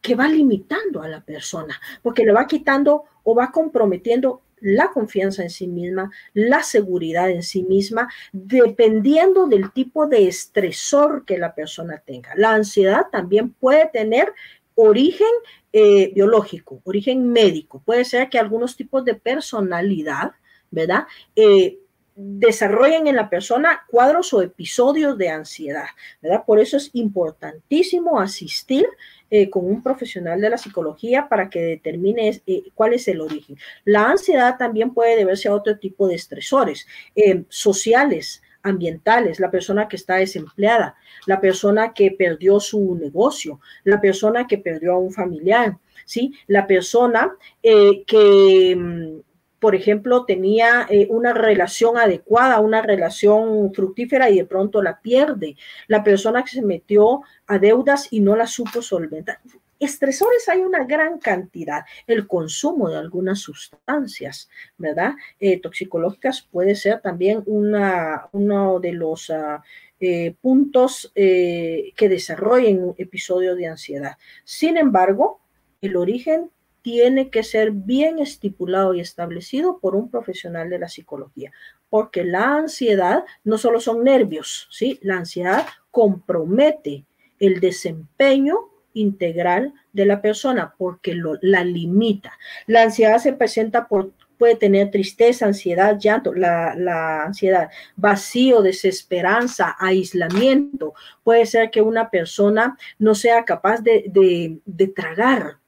que va limitando a la persona, porque le va quitando o va comprometiendo la confianza en sí misma, la seguridad en sí misma, dependiendo del tipo de estresor que la persona tenga. La ansiedad también puede tener origen eh, biológico, origen médico. Puede ser que algunos tipos de personalidad, ¿verdad? Eh, desarrollen en la persona cuadros o episodios de ansiedad, ¿verdad? Por eso es importantísimo asistir eh, con un profesional de la psicología para que determine cuál es el origen. La ansiedad también puede deberse a otro tipo de estresores sociales, ambientales, la persona que está desempleada, la persona que perdió su negocio, la persona que perdió a un familiar, ¿sí? La persona eh, que, mm, por ejemplo, tenía eh, una relación adecuada, una relación fructífera y de pronto la pierde, la persona que se metió a deudas y no la supo solventar. Estresores hay una gran cantidad. El consumo de algunas sustancias, ¿verdad? Eh, toxicológicas puede ser también uno de los eh, puntos eh, que desarrollen un episodio de ansiedad. Sin embargo, el origen tiene que ser bien estipulado y establecido por un profesional de la psicología, porque la ansiedad no solo son nervios, ¿sí? La ansiedad compromete el desempeño integral de la persona porque lo, la limita. La ansiedad se presenta por puede tener tristeza, ansiedad, llanto, la, la, ansiedad, vacío, desesperanza, aislamiento. Puede ser que una persona no sea capaz de, de, de tragar,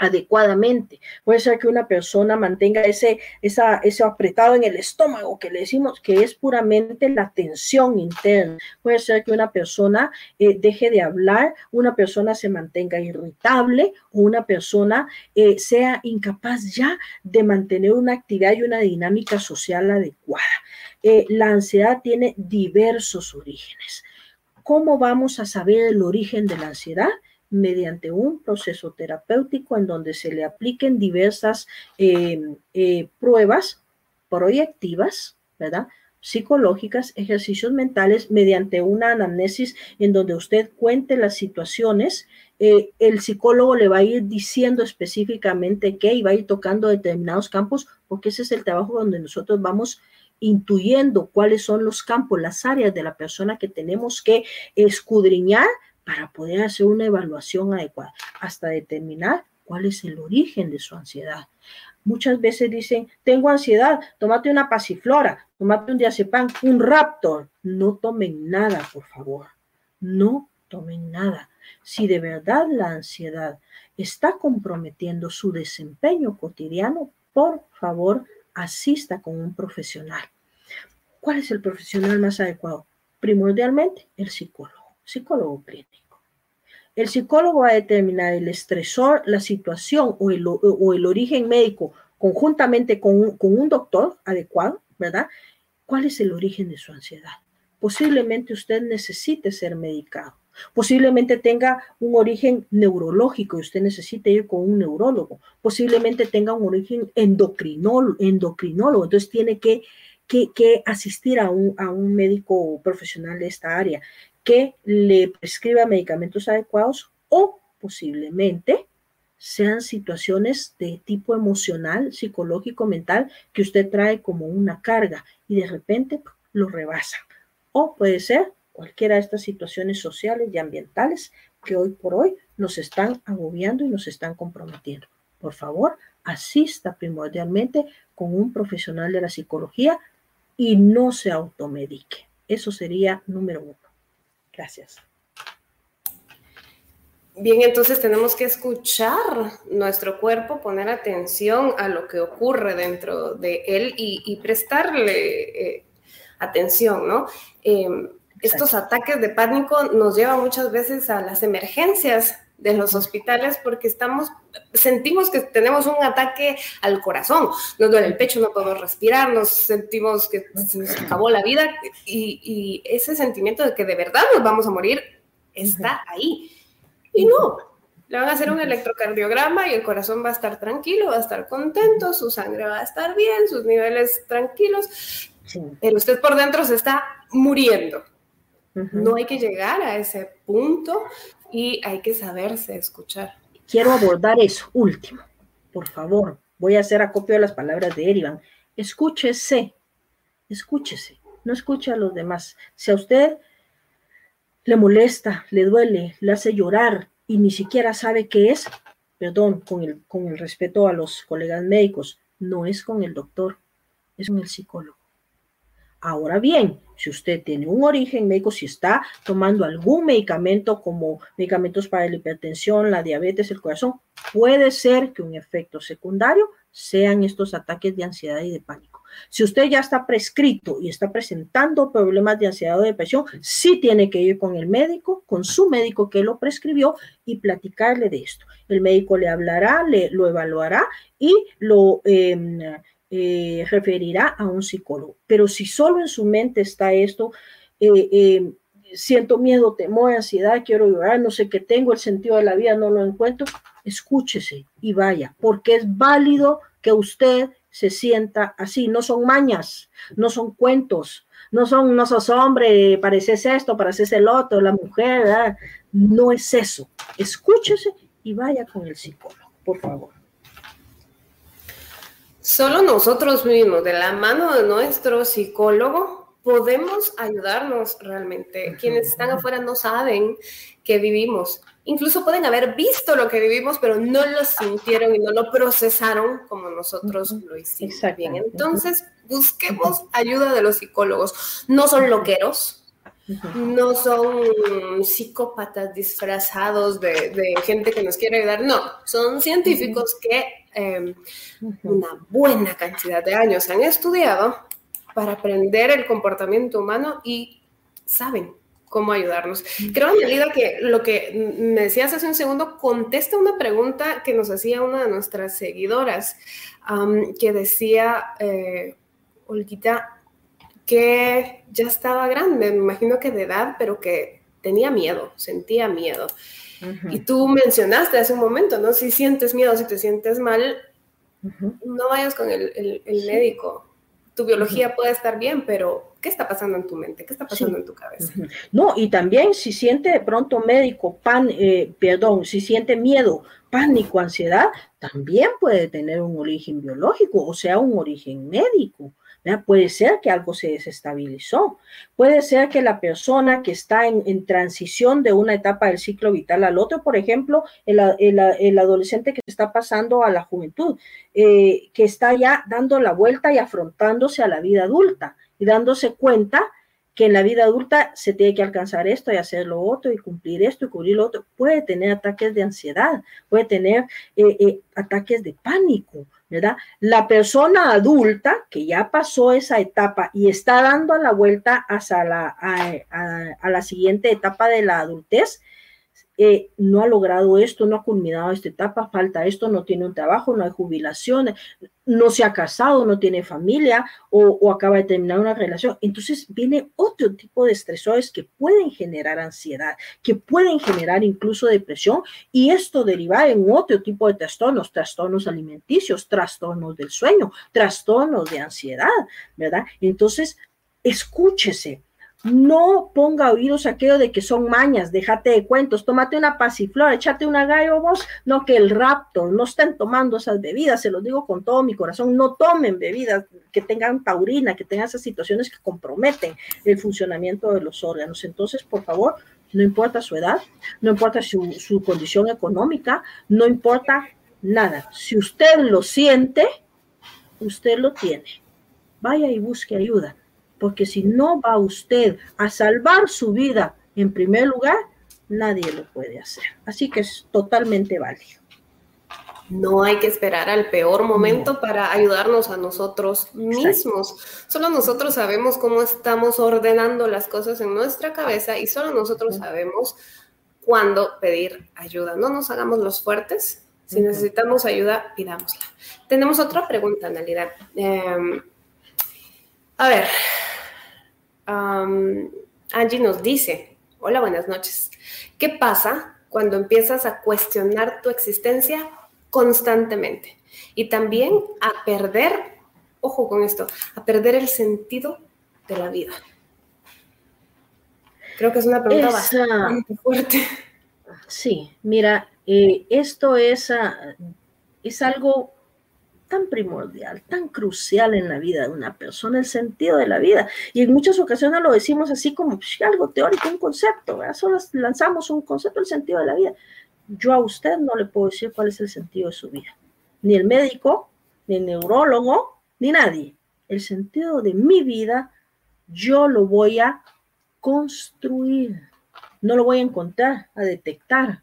adecuadamente. Puede ser que una persona mantenga ese, ese apretado en el estómago que le decimos que es puramente la tensión interna. Puede ser que una persona eh, deje de hablar, una persona se mantenga irritable una persona eh, sea incapaz ya de mantener una actividad y una dinámica social adecuada. Eh, la ansiedad tiene diversos orígenes. ¿Cómo vamos a saber el origen de la ansiedad? Mediante un proceso terapéutico en donde se le apliquen diversas eh, eh, pruebas proyectivas, ¿verdad? psicológicas, ejercicios mentales, mediante una anamnesis en donde usted cuente las situaciones, eh, el psicólogo le va a ir diciendo específicamente qué y va a ir tocando determinados campos, porque ese es el trabajo donde nosotros vamos intuyendo cuáles son los campos, las áreas de la persona que tenemos que escudriñar para poder hacer una evaluación adecuada hasta determinar cuál es el origen de su ansiedad. Muchas veces dicen, tengo ansiedad, tómate una pasiflora, tómate un diazepam, un raptor. No tomen nada, por favor. No tomen nada. Si de verdad la ansiedad está comprometiendo su desempeño cotidiano, por favor, asista con un profesional. ¿Cuál es el profesional más adecuado? Primordialmente, el psicólogo, psicólogo clínico. El psicólogo va a determinar el estresor, la situación o el, origen médico conjuntamente con, un doctor adecuado, ¿verdad? ¿Cuál es el origen de su ansiedad? Posiblemente usted necesite ser medicado. Posiblemente tenga un origen neurológico y usted necesite ir con un neurólogo. Posiblemente tenga un origen endocrinólogo. endocrinólogo entonces tiene que, que, asistir a un médico profesional de esta área que le prescriba medicamentos adecuados o posiblemente sean situaciones de tipo emocional, psicológico, mental, que usted trae como una carga y de repente lo rebasa. O puede ser cualquiera de estas situaciones sociales y ambientales que hoy por hoy nos están agobiando y nos están comprometiendo. Por favor, asista primordialmente con un profesional de la psicología y no se automedique. Eso sería número uno. Gracias. Bien, entonces tenemos que escuchar nuestro cuerpo, poner atención a lo que ocurre dentro de él y, prestarle eh, atención, ¿no? Em, estos ataques de pánico nos llevan muchas veces a las emergencias de los hospitales porque estamos, sentimos que tenemos un ataque al corazón, nos duele el pecho, no podemos respirar, nos sentimos que se nos acabó la vida y, ese sentimiento de que de verdad nos vamos a morir está ahí. Y no, le van a hacer un electrocardiograma y el corazón va a estar tranquilo, va a estar contento, su sangre va a estar bien, sus niveles tranquilos, pero usted por dentro se está muriendo. No hay que llegar a ese punto y hay que saberse escuchar. Quiero abordar eso último, por favor. Voy a hacer acopio de las palabras de Erivan. Escúchese, escúchese, no escuche a los demás. Si a usted le molesta, le duele, le hace llorar y ni siquiera sabe qué es, perdón, con el, con el respeto a los colegas médicos, no es con el doctor, es con el psicólogo. Ahora bien, si usted tiene un origen médico, si está tomando algún medicamento como medicamentos para la hipertensión, la diabetes, el corazón, puede ser que un efecto secundario sean estos ataques de ansiedad y de pánico. Si usted ya está prescrito y está presentando problemas de ansiedad o depresión, sí tiene que ir con el médico, con su médico que lo prescribió y platicarle de esto. El médico le hablará, le, lo evaluará y lo... Em, eh, referirá a un psicólogo. Pero si solo en su mente está esto, eh, eh, siento miedo, temor, ansiedad, quiero llorar, no sé qué tengo, el sentido de la vida no lo encuentro, escúchese y vaya, porque es válido que usted se sienta así, no son mañas, no son cuentos, no son, no sos hombre, pareces esto, pareces el otro, la mujer, no es eso. Escúchese y vaya con el psicólogo, por favor. Solo nosotros mismos, de la mano de nuestro psicólogo, podemos ayudarnos realmente. Quienes están afuera no saben que vivimos. Incluso pueden haber visto lo que vivimos, pero no lo sintieron y no lo procesaron como nosotros lo hicimos. Bien, entonces busquemos ayuda de los psicólogos. No son loqueros, no son psicópatas disfrazados de, gente que nos quiere ayudar, no, son científicos que em, una buena cantidad de años han estudiado para aprender el comportamiento humano y saben cómo ayudarnos. Creo, Anelida, que lo que me decías hace un segundo contesta una pregunta que nos hacía una de nuestras seguidoras, que decía, eh, Olguita, que ya estaba grande, me imagino que de edad, pero que tenía miedo, sentía miedo. Y tú mencionaste hace un momento, ¿no? Si sientes miedo, si te sientes mal, no vayas con el, médico. Tu biología puede estar bien, pero ¿qué está pasando en tu mente? ¿Qué está pasando en tu cabeza? No, y también si siente de pronto médico, pan, eh, perdón, si siente miedo, pánico, ansiedad, también puede tener un origen biológico, o sea, un origen médico. Puede ser que algo se desestabilizó. Puede ser que la persona que está en, transición de una etapa del ciclo vital al otro, por ejemplo, el, adolescente que está pasando a la juventud, eh, que está ya dando la vuelta y afrontándose a la vida adulta y dándose cuenta que en la vida adulta se tiene que alcanzar esto y hacer lo otro y cumplir esto y cubrir lo otro, puede tener ataques de ansiedad, puede tener eh, eh, ataques de pánico, ¿verdad? La persona adulta que ya pasó esa etapa y está dando la vuelta hacia la, a la siguiente etapa de la adultez, eh, no ha logrado esto, no ha culminado esta etapa, falta esto, no tiene un trabajo, no hay jubilación, no se ha casado, no tiene familia o, acaba de terminar una relación. Entonces viene otro tipo de estresores que pueden generar ansiedad, que pueden generar incluso depresión y esto derivar en otro tipo de trastornos, trastornos alimenticios, trastornos del sueño, trastornos de ansiedad, ¿verdad? Entonces, escúchese no ponga oídos a aquello de que son mañas, déjate de cuentos, tómate una pasiflora, échate una gallo vos, no que el rapto, no estén tomando esas bebidas, se los digo con todo mi corazón, no tomen bebidas que tengan taurina, que tengan esas situaciones que comprometen el funcionamiento de los órganos. Entonces, por favor, no importa su edad, no importa su, su condición económica, no importa nada. Si usted lo siente, usted lo tiene. Vaya y busque ayuda porque si no va usted a salvar su vida en primer lugar, nadie lo puede hacer. Así que es totalmente válido. No hay que esperar al peor momento para ayudarnos a nosotros mismos. Solo nosotros sabemos cómo estamos ordenando las cosas en nuestra cabeza y solo nosotros sabemos cuándo pedir ayuda. No nos hagamos los fuertes. Si necesitamos ayuda, pidámosla. Tenemos otra pregunta, Nalidad. Em, a ver, Angie nos dice, hola, buenas noches. ¿Qué pasa cuando empiezas a cuestionar tu existencia constantemente? Y también a perder, ojo con esto, a perder el sentido de la vida. Creo que es una pregunta bastante fuerte. Sí, mira, eh, esto es, ah, es algo tan primordial, tan crucial en la vida de una persona, el sentido de la vida. Y en muchas ocasiones lo decimos así como pues, algo teórico, un concepto, ¿verdad? Solo lanzamos un concepto, el sentido de la vida. yo a usted no le puedo decir cuál es el sentido de su vida. Ni el médico, ni el neurólogo, ni nadie. El sentido de mi vida yo lo voy a construir. No lo voy a encontrar, a detectar.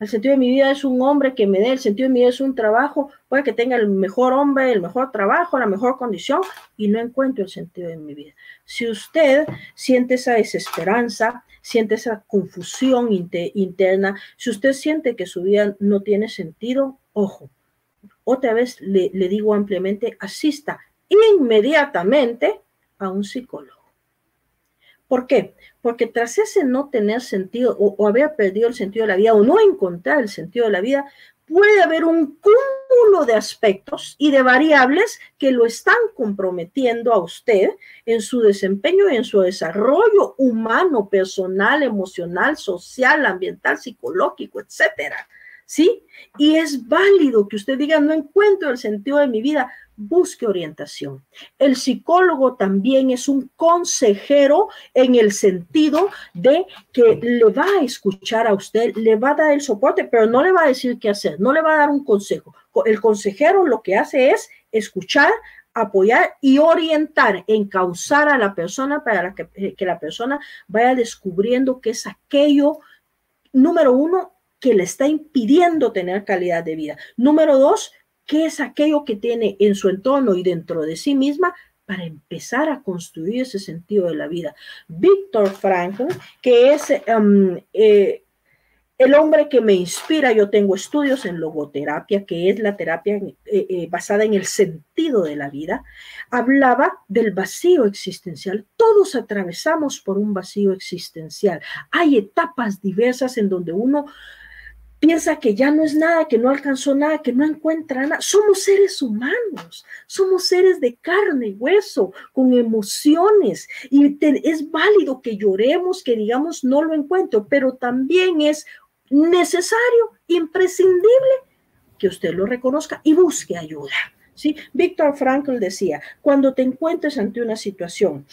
El sentido de mi vida es un hombre que me dé, el sentido de mi vida es un trabajo, puede que tenga el mejor hombre, el mejor trabajo, la mejor condición y no encuentro el sentido de mi vida. Si usted siente esa desesperanza, siente esa confusión interna, si usted siente que su vida no tiene sentido, ojo, otra vez le, le digo ampliamente, asista inmediatamente a un psicólogo. ¿Por qué? Porque tras ese no tener sentido o, haber perdido el sentido de la vida o no encontrar el sentido de la vida, puede haber un cúmulo de aspectos y de variables que lo están comprometiendo a usted en su desempeño y en su desarrollo humano, personal, emocional, social, ambiental, psicológico, etcétera. ¿Sí? Y es válido que usted diga, no encuentro el sentido de mi vida busque orientación. El psicólogo también es un consejero en el sentido de que le va a escuchar a usted, le va a dar el soporte, pero no le va a decir qué hacer, no le va a dar un consejo. El consejero lo que hace es escuchar, apoyar y orientar, encauzar a la persona para que, eh, que la persona vaya descubriendo qué es aquello, número uno, que le está impidiendo tener calidad de vida. Número dos, qué es aquello que tiene en su entorno y dentro de sí misma para empezar a construir ese sentido de la vida. Víctor Frankl, que es um, eh, el hombre que me inspira, yo tengo estudios en logoterapia, que es la terapia eh, eh, basada en el sentido de la vida, hablaba del vacío existencial. Todos atravesamos por un vacío existencial. Hay etapas diversas en donde uno piensa que ya no es nada, que no alcanzó nada, que no encuentra nada. Somos seres humanos, somos seres de carne y hueso, con emociones. Y es válido que lloremos, que digamos no lo encuentro, pero también es necesario, imprescindible, que usted lo reconozca y busque ayuda. ¿sí? Víctor Frankl decía, cuando te encuentres ante una situación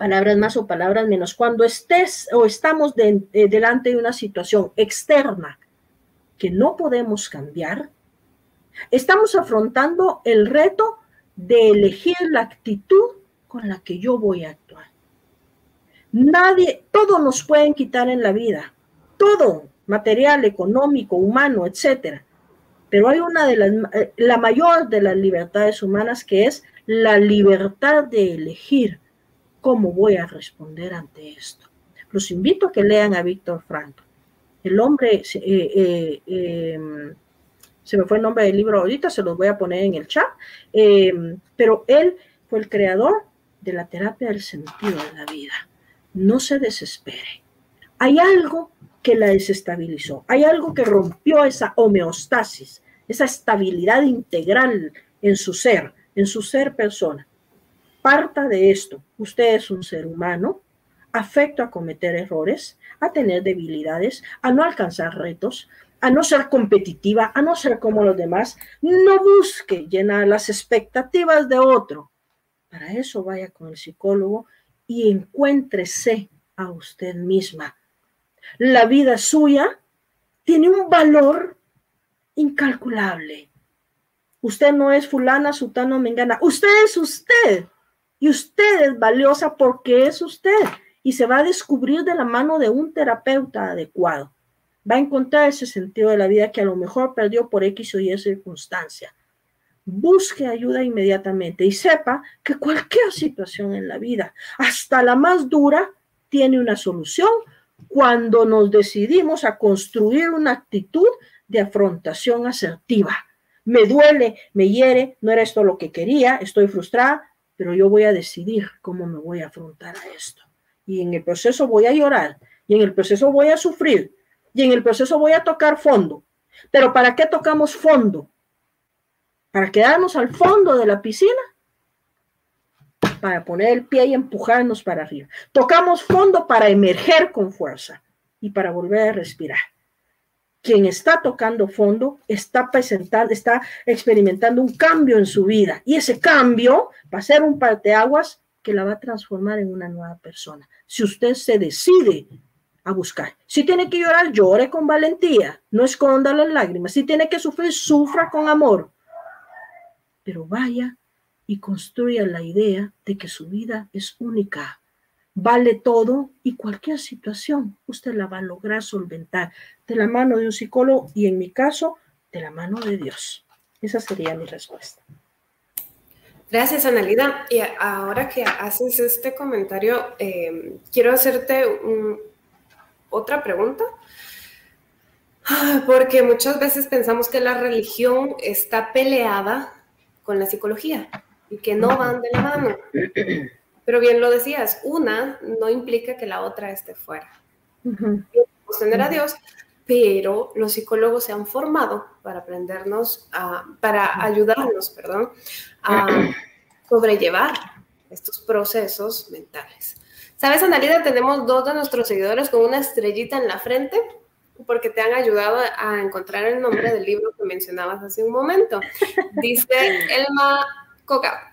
palabras más o palabras menos. Cuando estés o estamos eh, delante de una situación externa que no podemos cambiar, estamos afrontando el reto de elegir la actitud con la que yo voy a actuar. Nadie, todo nos pueden quitar en la vida, todo, material, económico, humano, etcétera. Pero hay una de las, eh, la mayor de las libertades humanas que es la libertad de elegir ¿Cómo voy a responder ante esto? Los invito a que lean a Víctor Frank. El hombre, eh, eh, em, se me fue el nombre del libro ahorita, se los voy a poner en el chat, em, pero él fue el creador de la terapia del sentido de la vida. No se desespere. Hay algo que la desestabilizó, hay algo que rompió esa homeostasis, esa estabilidad integral en su ser, en su ser persona. Parta de esto. Usted es un ser humano, afecto a cometer errores, a tener debilidades, a no alcanzar retos, a no ser competitiva, a no ser como los demás. No busque llenar las expectativas de otro. Para eso vaya con el psicólogo y encuéntrese a usted misma. La vida suya tiene un valor incalculable. Usted no es fulana, sutano, mengana. Usted es usted. Y usted es valiosa porque es usted y se va a descubrir de la mano de un terapeuta adecuado. Va a encontrar ese sentido de la vida que a lo mejor perdió por X o Y circunstancia. Busque ayuda inmediatamente y sepa que cualquier situación en la vida, hasta la más dura, tiene una solución cuando nos decidimos a construir una actitud de afrontación asertiva. Me duele, me hiere, no era esto lo que quería, estoy frustrada, pero yo voy a decidir cómo me voy a afrontar a esto. Y en el proceso voy a llorar, y en el proceso voy a sufrir, y en el proceso voy a tocar fondo. Pero ¿para qué tocamos fondo? ¿Para quedarnos al fondo de la piscina? Para poner el pie y empujarnos para arriba. Tocamos fondo para emerger con fuerza y para volver a respirar quien está tocando fondo está presentando, está experimentando un cambio en su vida y ese cambio va a ser un parteaguas que la va a transformar en una nueva persona. Si usted se decide a buscar. Si tiene que llorar, llore con valentía, no esconda las lágrimas. Si tiene que sufrir, sufra con amor. Pero vaya y construya la idea de que su vida es única, vale todo y cualquier situación usted la va a lograr solventar de la mano de un psicólogo y en mi caso, de la mano de Dios. Esa sería mi respuesta. Gracias, Analida. Y ahora que haces este comentario, eh, quiero hacerte otra pregunta. Porque muchas veces pensamos que la religión está peleada con la psicología y que no van de la mano. Pero bien lo decías, una no implica que la otra esté fuera. Podemos tener a Dios, pero los psicólogos se han formado para aprendernos, a, para ayudarnos, perdón, a sobrellevar estos procesos mentales. ¿Sabes, Analida? Tenemos dos de nuestros seguidores con una estrellita en la frente porque te han ayudado a encontrar el nombre del libro que mencionabas hace un momento. Dice Elma Coca,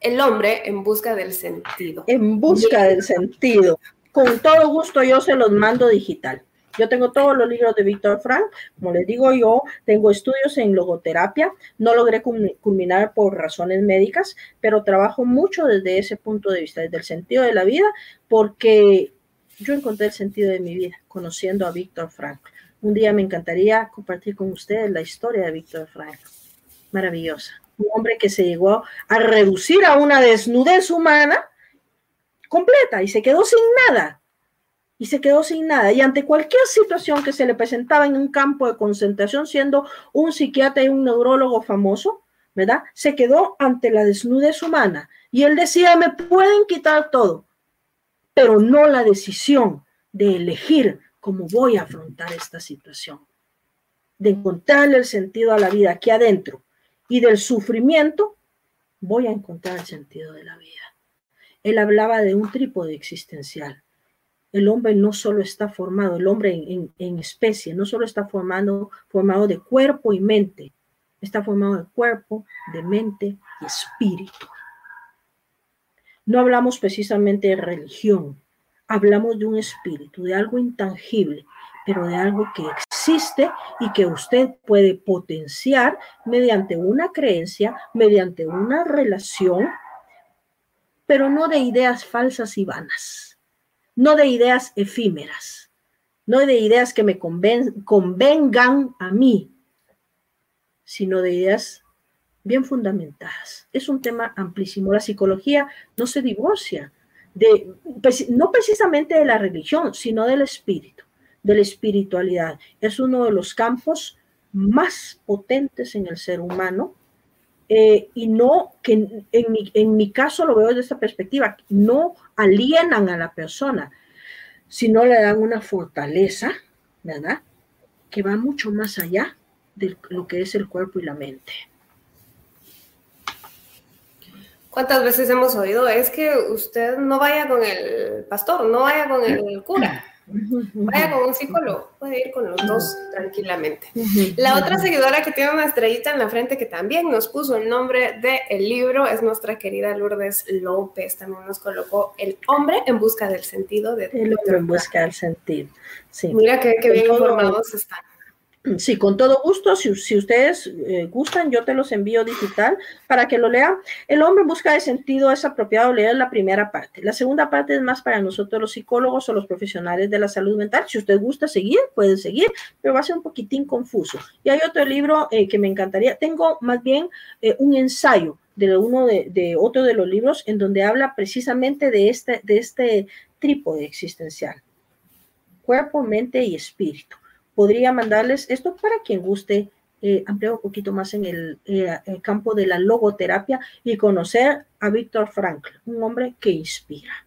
El hombre en busca del sentido. En busca del sentido. Con todo gusto yo se los mando digital. Yo tengo todos los libros de Víctor Frank, como les digo yo, tengo estudios en logoterapia, no logré culminar por razones médicas, pero trabajo mucho desde ese punto de vista, desde el sentido de la vida, porque yo encontré el sentido de mi vida conociendo a Víctor Frank. Un día me encantaría compartir con ustedes la historia de Víctor Frank. Maravillosa. Un hombre que se llegó a reducir a una desnudez humana completa y se quedó sin nada y se quedó sin nada. Y ante cualquier situación que se le presentaba en un campo de concentración, siendo un psiquiatra y un neurólogo famoso, ¿verdad? Se quedó ante la desnudez humana. Y él decía, me pueden quitar todo, pero no la decisión de elegir cómo voy a afrontar esta situación, de encontrarle el sentido a la vida aquí adentro y del sufrimiento, voy a encontrar el sentido de la vida. Él hablaba de un trípode existencial el hombre no solo está formado, el hombre en, especie, no solo está formado, formado de cuerpo y mente, está formado de cuerpo, de mente y espíritu. No hablamos precisamente de religión, hablamos de un espíritu, de algo intangible, pero de algo que existe y que usted puede potenciar mediante una creencia, mediante una relación, pero no de ideas falsas y vanas no de ideas efímeras, no de ideas que me convengan a mí, sino de ideas bien fundamentadas. Es un tema amplísimo. La psicología no se divorcia de, pues, no precisamente de la religión, sino del espíritu, de la espiritualidad. Es uno de los campos más potentes en el ser humano eh, y no, que en mi, en mi caso lo veo desde esta perspectiva, no alienan a la persona, sino le dan una fortaleza, ¿verdad? Que va mucho más allá de lo que es el cuerpo y la mente. ¿Cuántas veces hemos oído? Es que usted no vaya con el pastor, no vaya con el cura. Vaya con un psicólogo, puede ir con los dos tranquilamente. La otra seguidora que tiene una estrellita en la frente que también nos puso el nombre del libro es nuestra querida Lourdes López. También nos colocó El hombre en busca del sentido de El hombre en busca del sentido. Sí. Mira qué bien informados están. Sí, con todo gusto. Si, ustedes eh, gustan, yo te los envío digital para que lo lean. El hombre busca de sentido es apropiado leer la primera parte. La segunda parte es más para nosotros los psicólogos o los profesionales de la salud mental. Si usted gusta seguir, puede seguir, pero va a ser un poquitín confuso. Y hay otro libro eh, que me encantaría. Tengo más bien eh, un ensayo de uno de, de, otro de los libros en donde habla precisamente de este, de este trípode existencial. Cuerpo, mente y espíritu podría mandarles esto para quien guste eh, ampliar un poquito más en el, eh, campo de la logoterapia y conocer a Víctor Frankl, un hombre que inspira.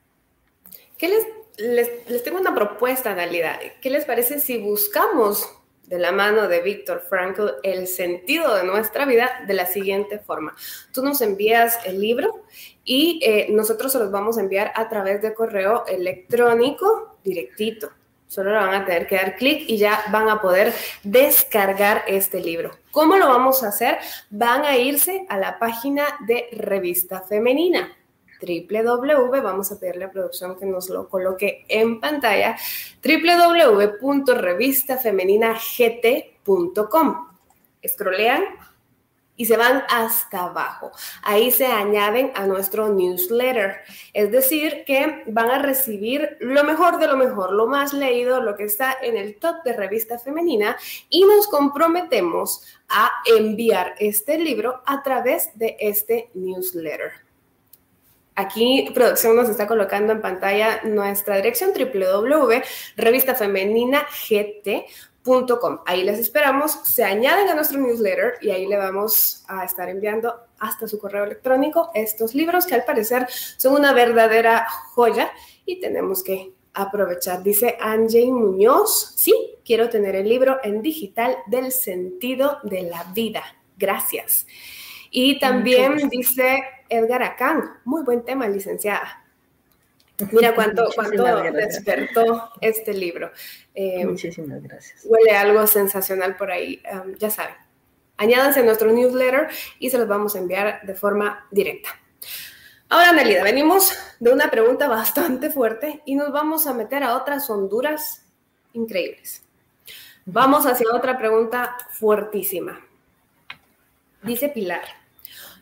¿Qué les, les, tengo una propuesta, Dalida. ¿Qué les parece si buscamos de la mano de Víctor Frankl el sentido de nuestra vida de la siguiente forma? Tú nos envías el libro y eh, nosotros se los vamos a enviar a través de correo electrónico directito Solo le van a tener que dar clic y ya van a poder descargar este libro. ¿Cómo lo vamos a hacer? Van a irse a la página de Revista Femenina. www, vamos a pedirle a producción que nos lo coloque en pantalla, www.revistafemeninagt.com. Escrolean y se van hasta abajo. Ahí se añaden a nuestro newsletter. Es decir, que van a recibir lo mejor de lo mejor, lo más leído, lo que está en el top de revista femenina y nos comprometemos a enviar este libro a través de este newsletter. Aquí producción nos está colocando en pantalla nuestra dirección www.revistafemeninagt.com Ahí les esperamos, se añaden a nuestro newsletter y ahí le vamos a estar enviando hasta su correo electrónico estos libros que al parecer son una verdadera joya y tenemos que aprovechar. Dice Angie Muñoz, sí, quiero tener el libro en digital del sentido de la vida. Gracias. Y también dice Edgar Acán, muy buen tema, licenciada. Mira cuánto, cuánto despertó este libro. Eh, Muchísimas gracias. Huele algo sensacional por ahí, um, ya saben. Añádanse a nuestro newsletter y se los vamos a enviar de forma directa. Ahora, Nelida, venimos de una pregunta bastante fuerte y nos vamos a meter a otras Honduras increíbles. Vamos hacia otra pregunta fuertísima. Dice Pilar,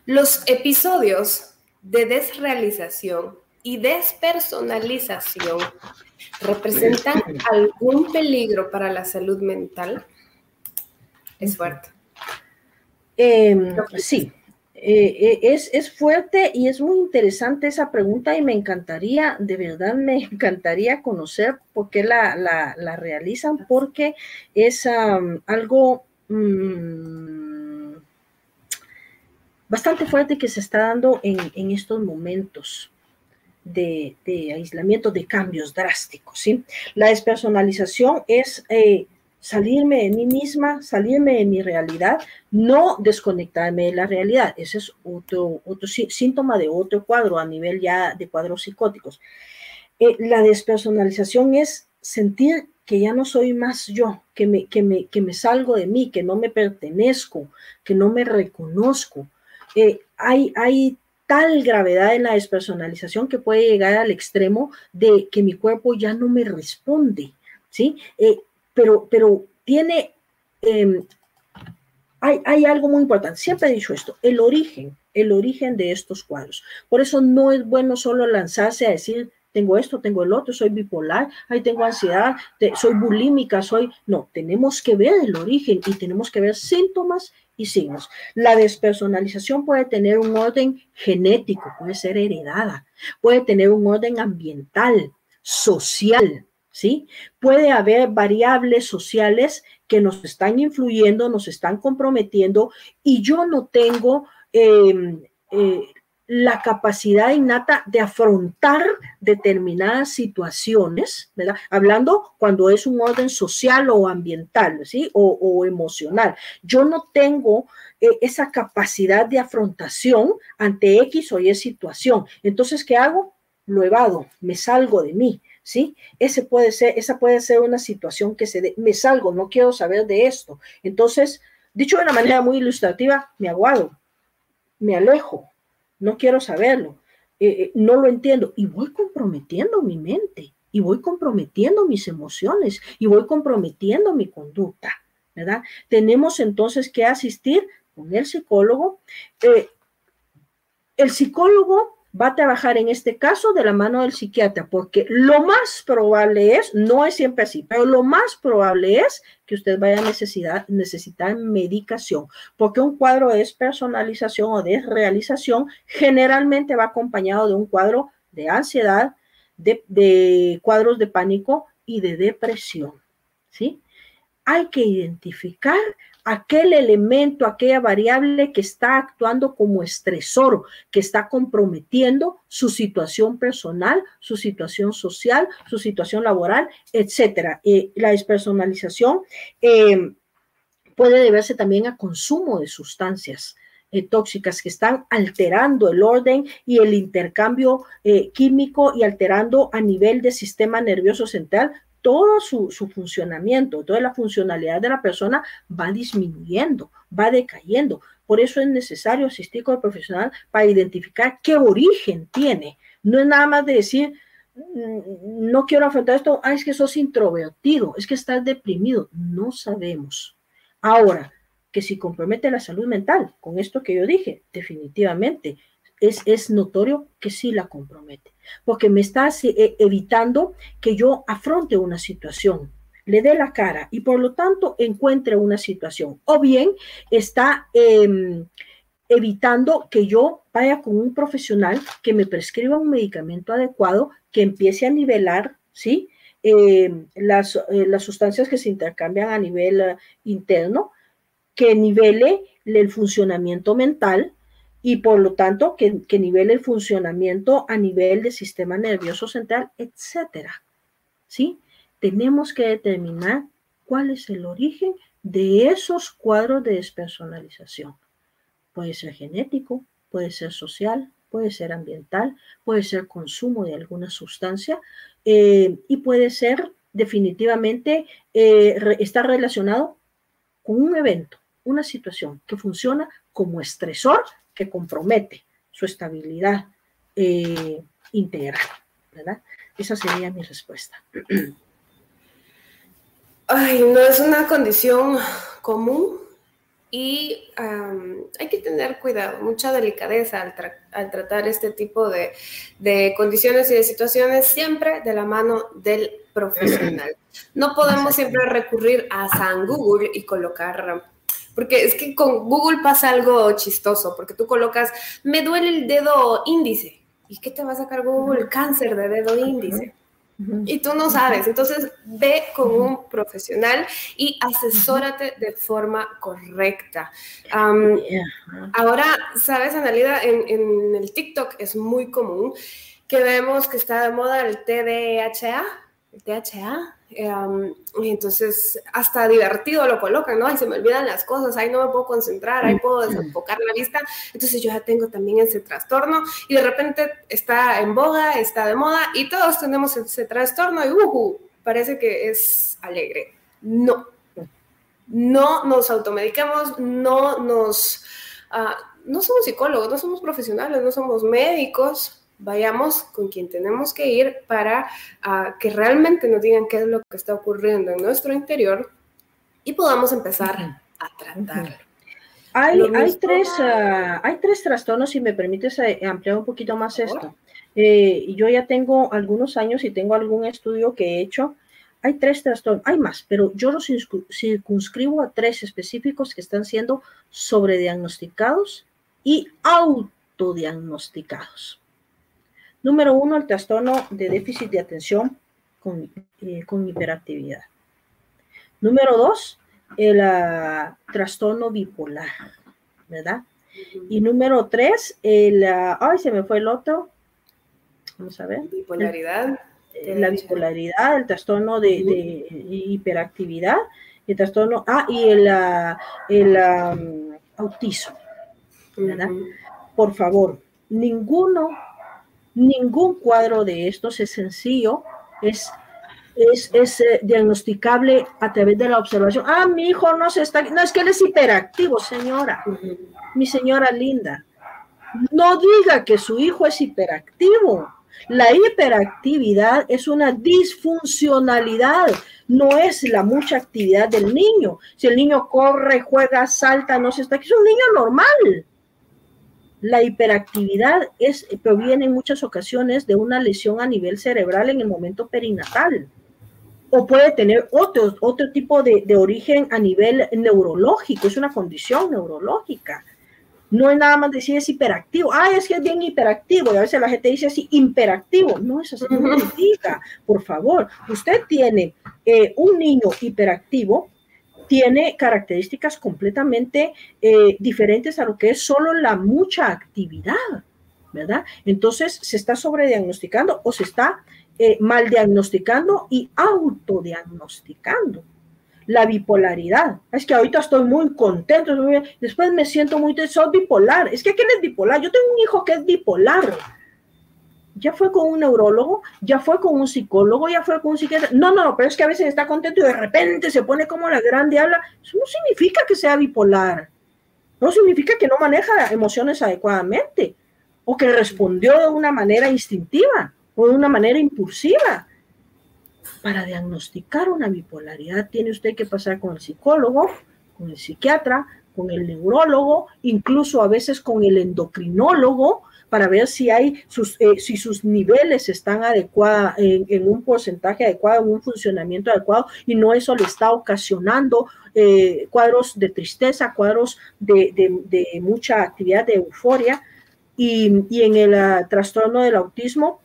los episodios de desrealización y despersonalización representan algún peligro para la salud mental? Es fuerte. Em, sí, eh, eh, es, fuerte y es muy interesante esa pregunta y me encantaría, de verdad me encantaría conocer por qué la, realizan, porque es algo mm, bastante fuerte que se está dando en, en estos momentos de, aislamiento, de cambios drásticos. ¿sí? La despersonalización es eh, salirme de mí misma, salirme de mi realidad, no desconectarme de la realidad. Ese es otro, síntoma de otro cuadro a nivel ya de cuadros psicóticos. Eh, la despersonalización es sentir que ya no soy más yo, que me, que, me, que me salgo de mí, que no me pertenezco, que no me reconozco. Eh, hay, hay tal gravedad en la despersonalización que puede llegar al extremo de que mi cuerpo ya no me responde, ¿sí? Eh, pero, pero tiene, em, hay, hay algo muy importante, siempre he dicho esto, el origen, el origen de estos cuadros. Por eso no es bueno solo lanzarse a decir, tengo esto, tengo el otro, soy bipolar, ahí tengo ansiedad, soy bulímica, soy... No, tenemos que ver el origen y tenemos que ver síntomas y signos. La despersonalización puede tener un orden genético, puede ser heredada, puede tener un orden ambiental, social, ¿sí? Puede haber variables sociales que nos están influyendo, nos están comprometiendo y yo no tengo em, eh, la capacidad innata de afrontar determinadas situaciones, ¿verdad? Hablando cuando es un orden social o ambiental, ¿sí? O, emocional. Yo no tengo eh, esa capacidad de afrontación ante X o Y situación. Entonces, ¿qué hago? Lo evado, me salgo de mí, ¿sí? Ese puede ser, esa puede ser una situación que se me salgo, no quiero saber de esto. Entonces, dicho de una manera muy ilustrativa, me aguado, me alejo, no quiero saberlo, eh, eh, no lo entiendo y voy comprometiendo mi mente y voy comprometiendo mis emociones y voy comprometiendo mi conducta, ¿verdad? Tenemos entonces que asistir con el psicólogo. Eh, el psicólogo va a trabajar en este caso de la mano del psiquiatra, porque lo más probable es, no es siempre así, pero lo más probable es que usted vaya a necesitar, necesitar medicación, porque un cuadro de despersonalización o desrealización generalmente va acompañado de un cuadro de ansiedad, de, de cuadros de pánico y de depresión, ¿sí? Hay que identificar aquel elemento, aquella variable que está actuando como estresor, que está comprometiendo su situación personal, su situación social, su situación laboral, etcétera. Eh, la despersonalización eh, puede deberse también a consumo de sustancias. Eh, tóxicas que están alterando el orden y el intercambio químico y alterando a nivel del sistema nervioso central todo su, funcionamiento, toda la funcionalidad de la persona va disminuyendo, va decayendo. Por eso es necesario asistir con el profesional para identificar qué origen tiene. No es nada más de decir, mm, no quiero afrontar esto, ah, es que sos introvertido, es que estás deprimido. No sabemos. Ahora, que si compromete la salud mental, con esto que yo dije, definitivamente, es, es notorio que sí la compromete, porque me está eh, evitando que yo afronte una situación, le dé la cara y por lo tanto encuentre una situación. O bien está em, evitando que yo vaya con un profesional que me prescriba un medicamento adecuado, que empiece a nivelar, ¿sí? Em, las, eh, las, sustancias que se intercambian a nivel eh, interno, que nivele el funcionamiento mental y por lo tanto que, que nivele el funcionamiento a nivel del sistema nervioso central, etcétera. ¿Sí? tenemos que determinar cuál es el origen de esos cuadros de despersonalización. Puede ser genético, puede ser social, puede ser ambiental, puede ser consumo de alguna sustancia eh, y puede ser definitivamente, eh, relacionado con un evento, una situación que funciona como estresor que compromete su estabilidad eh, integral. ¿verdad? Esa sería mi respuesta. Ay, no es una condición común y hay que tener cuidado, mucha delicadeza al, tratar este tipo de, condiciones y de situaciones siempre de la mano del profesional. No podemos siempre recurrir a San Google y colocar porque es que con Google pasa algo chistoso, porque tú colocas, me duele el dedo índice. ¿Y qué te va a sacar Google? Cáncer de dedo índice. Y tú no sabes. Entonces, ve con un profesional y asesórate de forma correcta. ahora, sabes, Analida, en, en, el TikTok es muy común que vemos que está de moda el TDHA, THA, Em, y entonces, hasta divertido lo colocan, ¿no? Ay, se me olvidan las cosas, ahí no me puedo concentrar, ahí puedo desenfocar la vista. Entonces, yo ya tengo también ese trastorno y de repente está en boga, está de moda y todos tenemos ese trastorno y uh, parece que es alegre. No, no nos automedicamos, no nos. Uh, no somos psicólogos, no somos profesionales, no somos médicos, vayamos con quien tenemos que ir para ah, que realmente nos digan qué es lo que está ocurriendo en nuestro interior y podamos empezar a tratarlo. Hay, hay, tres, ah, hay tres trastornos, si me permites eh, ampliar un poquito más esto. Eh, yo ya tengo algunos años y tengo algún estudio que he hecho. Hay tres trastornos, hay más, pero yo los circunscribo a tres específicos que están siendo sobrediagnosticados y autodiagnosticados. Número uno, el trastorno de déficit de atención con, eh, hiperactividad. Número dos, el ah, trastorno bipolar, ¿verdad? Y número tres, el, ah, ay, se me fue el otro. Vamos a ver. Bipolaridad. la bipolaridad, el trastorno de, hiperactividad, el trastorno, ah, y el, ah, el autismo, ¿verdad? Por favor, ninguno Ningún cuadro de estos es sencillo, es, es, eh, diagnosticable a través de la observación. Ah, mi hijo no se está, no es que él es hiperactivo, señora, mi señora linda. No diga que su hijo es hiperactivo. La hiperactividad es una disfuncionalidad, no es la mucha actividad del niño. Si el niño corre, juega, salta, no se está, es un niño normal. La hiperactividad es, proviene en muchas ocasiones de una lesión a nivel cerebral en el momento perinatal o puede tener otro, otro tipo de, origen a nivel neurológico, es una condición neurológica. No es nada más decir es hiperactivo. Ah, es que es bien hiperactivo. Y a veces la gente dice así, imperactivo. No es así, no diga, por favor. Usted tiene eh, un niño hiperactivo tiene características completamente eh, diferentes a lo que es solo la mucha actividad, ¿verdad? Entonces, se está sobrediagnosticando o se está eh, mal diagnosticando y autodiagnosticando. La bipolaridad. Es que ahorita estoy muy contento, después me siento muy, soy bipolar. Es que ¿quién es bipolar? Yo tengo un hijo que es bipolar ya fue con un neurólogo, ya fue con un psicólogo, ya fue con un psiquiatra. No, no, pero es que a veces está contento y de repente se pone como la gran diabla. Eso no significa que sea bipolar. no significa que no maneja emociones adecuadamente o que respondió de una manera instintiva o de una manera impulsiva. Para diagnosticar una bipolaridad tiene usted que pasar con el psicólogo, con el psiquiatra, con el neurólogo, incluso a veces con el endocrinólogo, para ver si hay sus, eh, si sus niveles están adecuados en, un porcentaje adecuado, en un funcionamiento adecuado, y no eso le está ocasionando eh, cuadros de tristeza, cuadros de, mucha actividad de euforia. Y, en el ah, trastorno del autismo,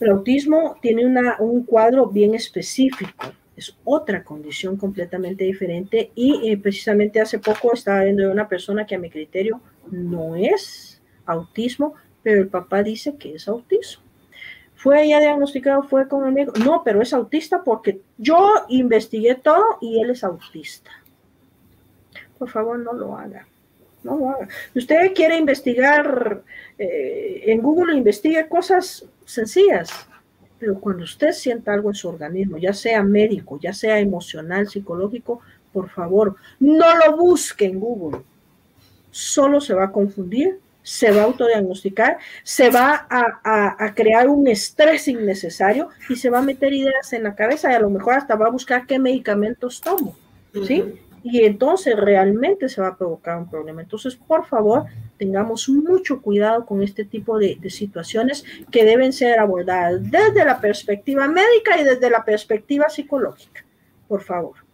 el autismo tiene una, un cuadro bien específico es otra condición completamente diferente y eh, precisamente hace poco estaba viendo de una persona que a mi criterio no es autismo, pero el papá dice que es autismo. ¿Fue ya diagnosticado? ¿Fue con el médico? No, pero es autista porque yo investigué todo y él es autista. Por favor, no lo haga. No lo haga. Usted quiere investigar eh, en Google, investigue cosas sencillas, pero cuando usted sienta algo en su organismo, ya sea médico, ya sea emocional, psicológico, por favor, no lo busque en Google. Solo se va a confundir se va a autodiagnosticar, se va a, crear un estrés innecesario y se va a meter ideas en la cabeza y a lo mejor hasta va a buscar qué medicamentos tomo, ¿sí? Y entonces realmente se va a provocar un problema. Entonces, por favor, tengamos mucho cuidado con este tipo de situaciones que deben ser abordadas desde la perspectiva médica y desde la perspectiva psicológica. Por favor.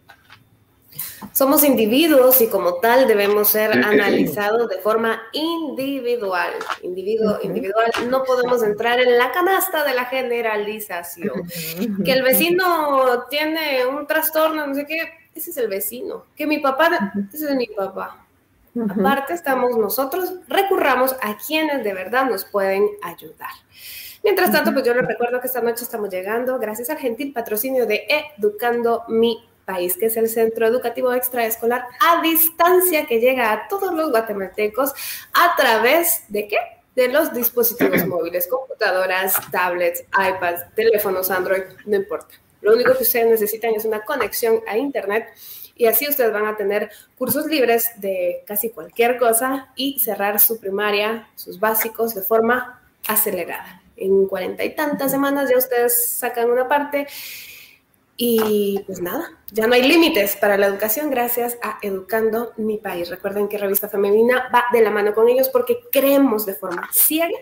Somos individuos y como tal debemos ser analizados de forma individual. Individuo, individual. No podemos entrar en la canasta de la generalización. Que el vecino tiene un trastorno, no sé qué, ese es el vecino. Que mi papá, ese es mi papá. Aparte estamos nosotros, recurramos a quienes de verdad nos pueden ayudar. Mientras tanto, pues yo les recuerdo que esta noche estamos llegando gracias al gentil patrocinio de Educando Mi país, que es el Centro Educativo Extraescolar a distancia que llega a todos los guatemaltecos a través de qué? De los dispositivos móviles, computadoras, tablets, iPads, teléfonos Android, no importa. Lo único que ustedes necesitan es una conexión a Internet y así ustedes van a tener cursos libres de casi cualquier cosa y cerrar su primaria, sus básicos de forma acelerada. En cuarenta y tantas semanas ya ustedes sacan una parte y pues nada, ya no hay límites para la educación gracias a Educando Mi País. Recuerden que Revista Femenina va de la mano con ellos porque creemos de forma ciega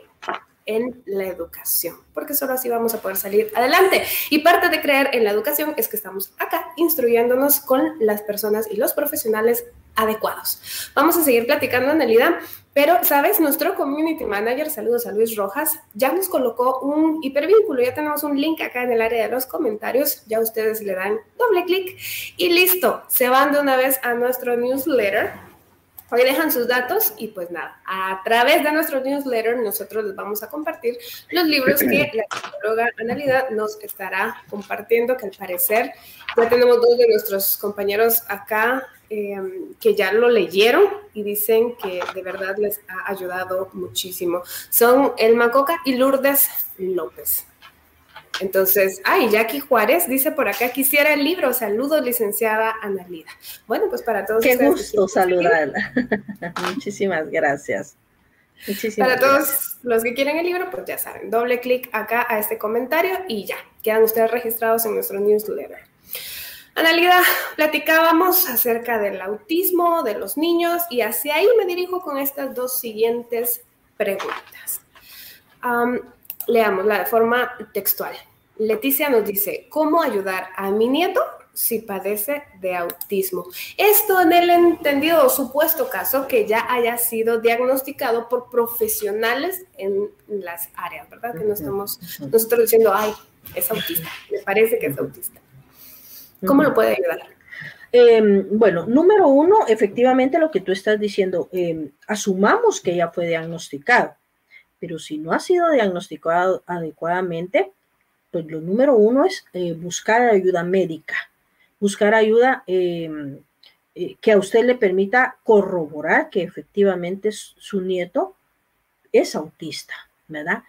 en la educación, porque solo así vamos a poder salir adelante. Y parte de creer en la educación es que estamos acá instruyéndonos con las personas y los profesionales adecuados. Vamos a seguir platicando, Anelida, pero, ¿sabes? Nuestro community manager, saludos a Luis Rojas, ya nos colocó un hipervínculo, ya tenemos un link acá en el área de los comentarios, ya ustedes le dan doble clic y listo, se van de una vez a nuestro newsletter Hoy dejan sus datos y pues nada, a través de nuestro newsletter nosotros les vamos a compartir los libros que la psicóloga Analidad nos estará compartiendo, que al parecer ya tenemos dos de nuestros compañeros acá em, que ya lo leyeron y dicen que de verdad les ha ayudado muchísimo. Son Elma Coca y Lourdes López. Entonces, ay, Jackie Juárez dice por acá, quisiera el libro, saludos, licenciada Analida. Bueno, pues para todos. Qué gusto saludarla. Muchísimas gracias. Muchísimas para todos los que quieren el libro, pues ya saben, doble clic acá a este comentario y ya, quedan ustedes registrados en nuestro newsletter. Analida, platicábamos acerca del autismo de los niños y hacia ahí me dirijo con estas dos siguientes preguntas. Leamos la de forma textual. Leticia nos dice, ¿cómo ayudar a mi nieto si padece de autismo? Esto en el entendido o supuesto caso que ya haya sido diagnosticado por profesionales en las áreas, ¿verdad? Que no estamos nosotros diciendo, ay, es autista, me parece que es autista. ¿Cómo lo puede ayudar? Em, bueno, número uno, efectivamente lo que tú estás diciendo, em, asumamos que ya fue diagnosticado pero si no ha sido diagnosticado adecuadamente, pues lo número uno es eh, buscar ayuda médica, buscar ayuda em, eh, que a usted le permita corroborar que efectivamente su nieto es autista, ¿verdad?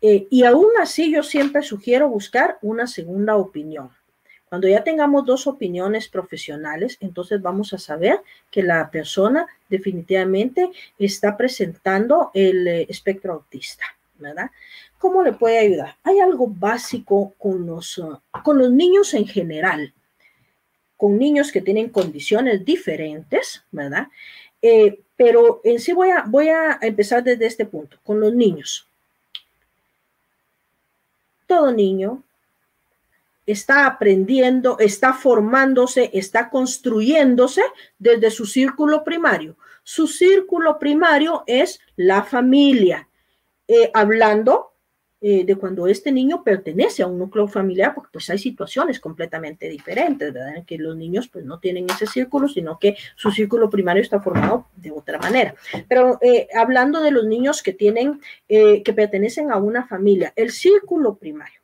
Eh, y aún así yo siempre sugiero buscar una segunda opinión. Cuando ya tengamos dos opiniones profesionales, entonces vamos a saber que la persona definitivamente está presentando el eh, espectro autista, ¿verdad? ¿Cómo le puede ayudar? Hay algo básico con los, uh, con los niños en general, con niños que tienen condiciones diferentes, ¿verdad? Eh, pero en sí voy a, voy a empezar desde este punto, con los niños. Todo niño está aprendiendo, está formándose, está construyéndose desde su círculo primario. Su círculo primario es la familia, eh, hablando eh, de cuando este niño pertenece a un núcleo familiar, porque pues hay situaciones completamente diferentes, ¿verdad? En que los niños pues no tienen ese círculo, sino que su círculo primario está formado de otra manera. Pero eh, hablando de los niños que tienen, que pertenecen a una familia, el círculo primario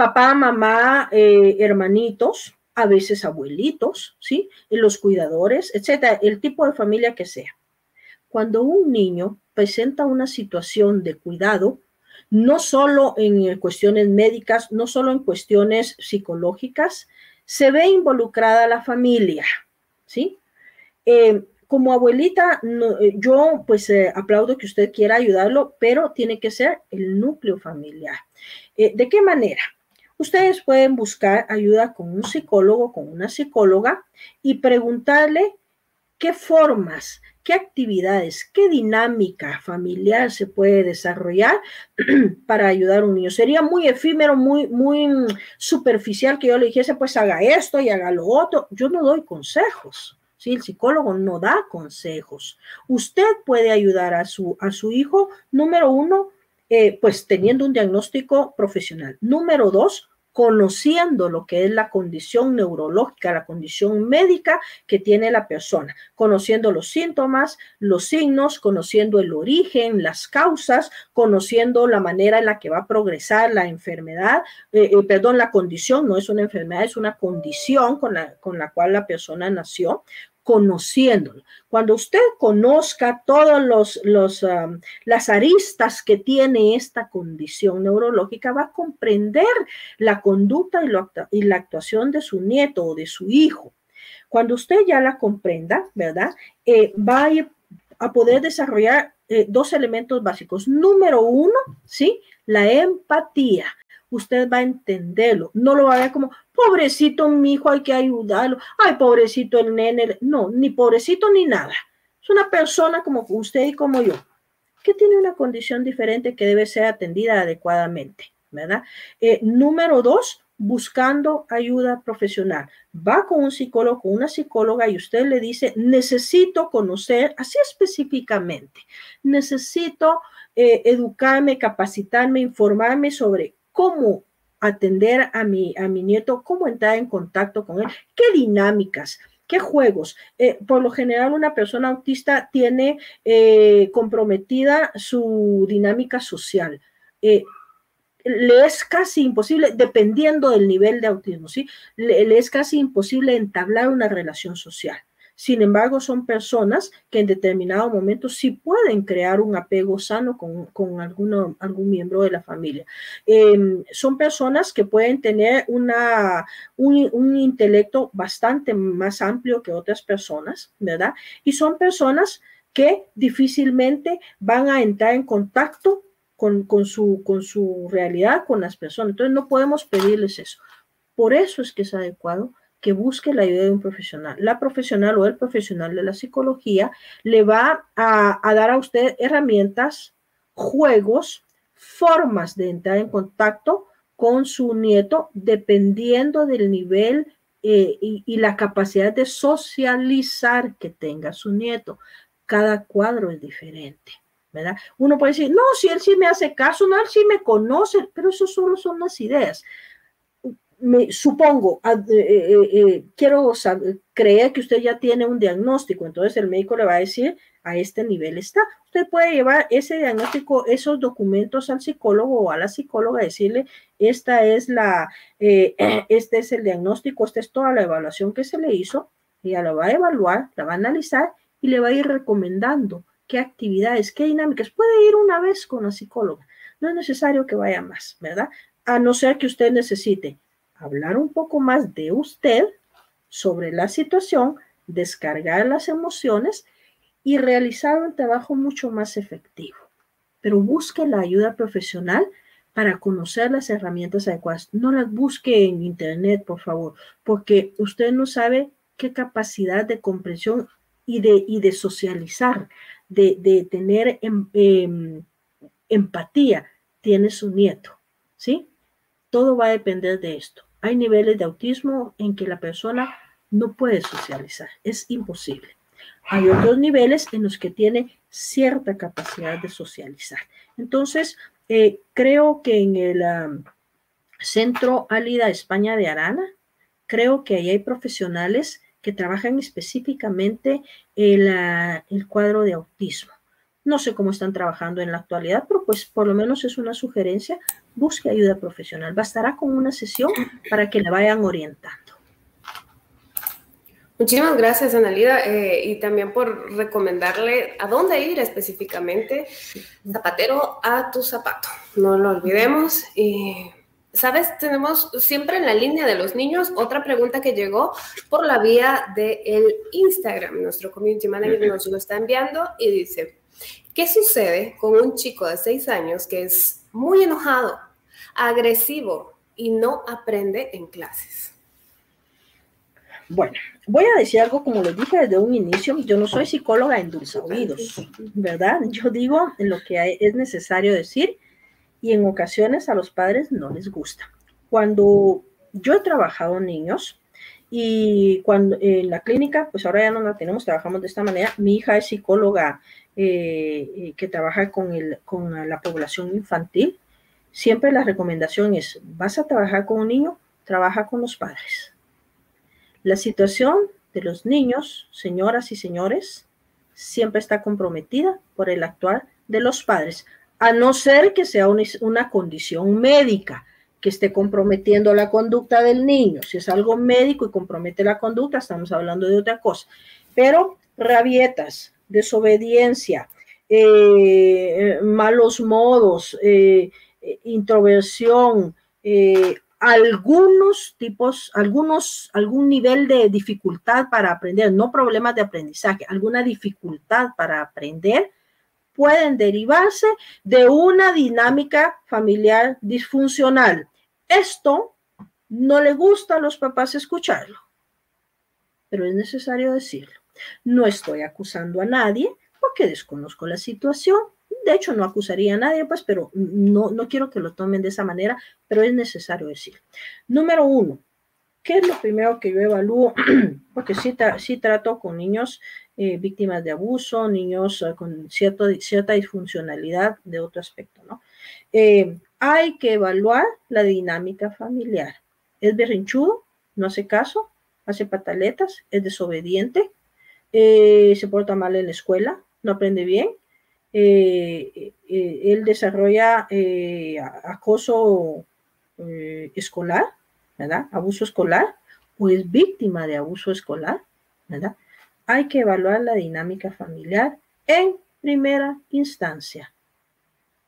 papá, mamá, eh, hermanitos, a veces abuelitos, ¿sí? Los cuidadores, etcétera, el tipo de familia que sea. Cuando un niño presenta una situación de cuidado, no solo en cuestiones médicas, no solo en cuestiones psicológicas, se ve involucrada la familia, ¿sí? Eh, como abuelita, eh, yo pues aplaudo que usted quiera ayudarlo, pero tiene que ser el núcleo familiar. ¿De qué manera? Ustedes pueden buscar ayuda con un psicólogo, con una psicóloga y preguntarle qué formas, qué actividades, qué dinámica familiar se puede desarrollar para ayudar a un niño. Sería muy efímero, muy, muy superficial que yo le dijese, pues haga esto y haga lo otro. Yo no doy consejos. ¿sí? El psicólogo no da consejos. Usted puede ayudar a su, a su hijo, número uno, eh, pues teniendo un diagnóstico profesional. Número dos, conociendo lo que es la condición neurológica, la condición médica que tiene la persona, conociendo los síntomas, los signos, conociendo el origen, las causas, conociendo la manera en la que va a progresar la enfermedad, eh, eh, perdón, la condición, no es una enfermedad, es una condición con la, con la cual la persona nació, conociéndolo. Cuando usted conozca todas los, los las aristas que tiene esta condición neurológica, va a comprender la conducta y, la actuación de su nieto o de su hijo. Cuando usted ya la comprenda, ¿verdad? Eh, va a, a, poder desarrollar eh, dos elementos básicos. Número uno, ¿sí? La empatía usted va a entenderlo. No lo va a ver como, pobrecito mi hijo, hay que ayudarlo. Ay, pobrecito el nene. No, ni pobrecito ni nada. Es una persona como usted y como yo, que tiene una condición diferente que debe ser atendida adecuadamente, ¿verdad? Eh, número dos, buscando ayuda profesional. Va con un psicólogo, con una psicóloga y usted le dice, necesito conocer, así específicamente, necesito eh, educarme, capacitarme, informarme sobre cómo atender a mi, a mi nieto, cómo entrar en contacto con él, qué dinámicas, qué juegos. Eh, por lo general, una persona autista tiene eh, comprometida su dinámica social. Eh, le es casi imposible, dependiendo del nivel de autismo, ¿sí? le es casi imposible entablar una relación social. Sin embargo, son personas que en determinado momento sí pueden crear un apego sano con, con alguno, algún miembro de la familia. Em, son personas que pueden tener una, un, un, intelecto bastante más amplio que otras personas, ¿verdad? Y son personas que difícilmente van a entrar en contacto con, con, su, con su realidad, con las personas. Entonces, no podemos pedirles eso. Por eso es que es adecuado que busque la ayuda de un profesional. La profesional o el profesional de la psicología le va a, dar a usted herramientas, juegos, formas de entrar en contacto con su nieto dependiendo del nivel eh, y, y, la capacidad de socializar que tenga su nieto. Cada cuadro es diferente, ¿verdad? Uno puede decir, no, si él sí me hace caso, no, él sí me conoce, pero eso solo son las ideas me, supongo, eh, eh, eh, quiero creer que usted ya tiene un diagnóstico, entonces el médico le va a decir, a este nivel está. Usted puede llevar ese diagnóstico, esos documentos al psicólogo o a la psicóloga, decirle, esta es la, este es el diagnóstico, esta es toda la evaluación que se le hizo, ella lo va a evaluar, la va a analizar y le va a ir recomendando qué actividades, qué dinámicas. Puede ir una vez con la psicóloga, no es necesario que vaya más, ¿verdad? A no ser que usted necesite hablar un poco más de usted sobre la situación, descargar las emociones y realizar un trabajo mucho más efectivo. Pero busque la ayuda profesional para conocer las herramientas adecuadas. No las busque en internet, por favor, porque usted no sabe qué capacidad de comprensión y de, y de socializar, de, tener em, em, empatía tiene su nieto, ¿sí? Todo va a depender de esto. Hay niveles de autismo en que la persona no puede socializar, es imposible. Hay otros niveles en los que tiene cierta capacidad de socializar. Entonces, eh, creo que en el Centro Álida España de Arana, creo que ahí hay profesionales que trabajan específicamente el, el cuadro de autismo. No sé cómo están trabajando en la actualidad, pero pues por lo menos es una sugerencia. Busque ayuda profesional. Bastará con una sesión para que le vayan orientando. Muchísimas gracias, Analida, eh, y también por recomendarle a dónde ir específicamente. Zapatero a tu zapato. No lo olvidemos. Y Sabes, tenemos siempre en la línea de los niños otra pregunta que llegó por la vía del el Instagram. Nuestro community manager nos lo está enviando y dice, ¿qué sucede con un chico de seis años que es muy enojado, agresivo y no aprende en clases? Bueno, voy a decir algo como les dije desde un inicio, yo no soy psicóloga en dulce oídos, ¿verdad? Yo digo lo que es necesario decir y en ocasiones a los padres no les gusta. Cuando yo he trabajado niños y cuando en la clínica, pues ahora ya no la tenemos, trabajamos de esta manera. Mi hija es psicóloga eh, eh, que trabaja con, el, con la población infantil. Siempre la recomendación es, vas a trabajar con un niño, trabaja con los padres. La situación de los niños, señoras y señores, siempre está comprometida por el actuar de los padres a no ser que sea una, condición médica que esté comprometiendo la conducta del niño. Si es algo médico y compromete la conducta, estamos hablando de otra cosa. Pero rabietas, desobediencia, eh, malos modos, eh, introversión, eh, algunos tipos, algunos, algún nivel de dificultad para aprender, no problemas de aprendizaje, alguna dificultad para aprender, pueden derivarse de una dinámica familiar disfuncional. Esto no le gusta a los papás escucharlo, pero es necesario decirlo. No estoy acusando a nadie porque desconozco la situación. De hecho, no acusaría a nadie, pues, pero no, no quiero que lo tomen de esa manera, pero es necesario decir. Número uno, ¿qué es lo primero que yo evalúo? porque sí, trato con niños eh, víctimas de abuso, niños eh, con cierta disfuncionalidad de otro aspecto, ¿no? Eh, hay que evaluar la dinámica familiar. ¿Es berrinchudo? ¿No hace caso? ¿Hace pataletas? ¿Es desobediente? ¿Se porta mal en la escuela? ¿No aprende bien? él desarrolla acoso escolar, ¿verdad? Abuso escolar, o es víctima de abuso escolar, ¿verdad? hay que evaluar la dinámica familiar en primera instancia.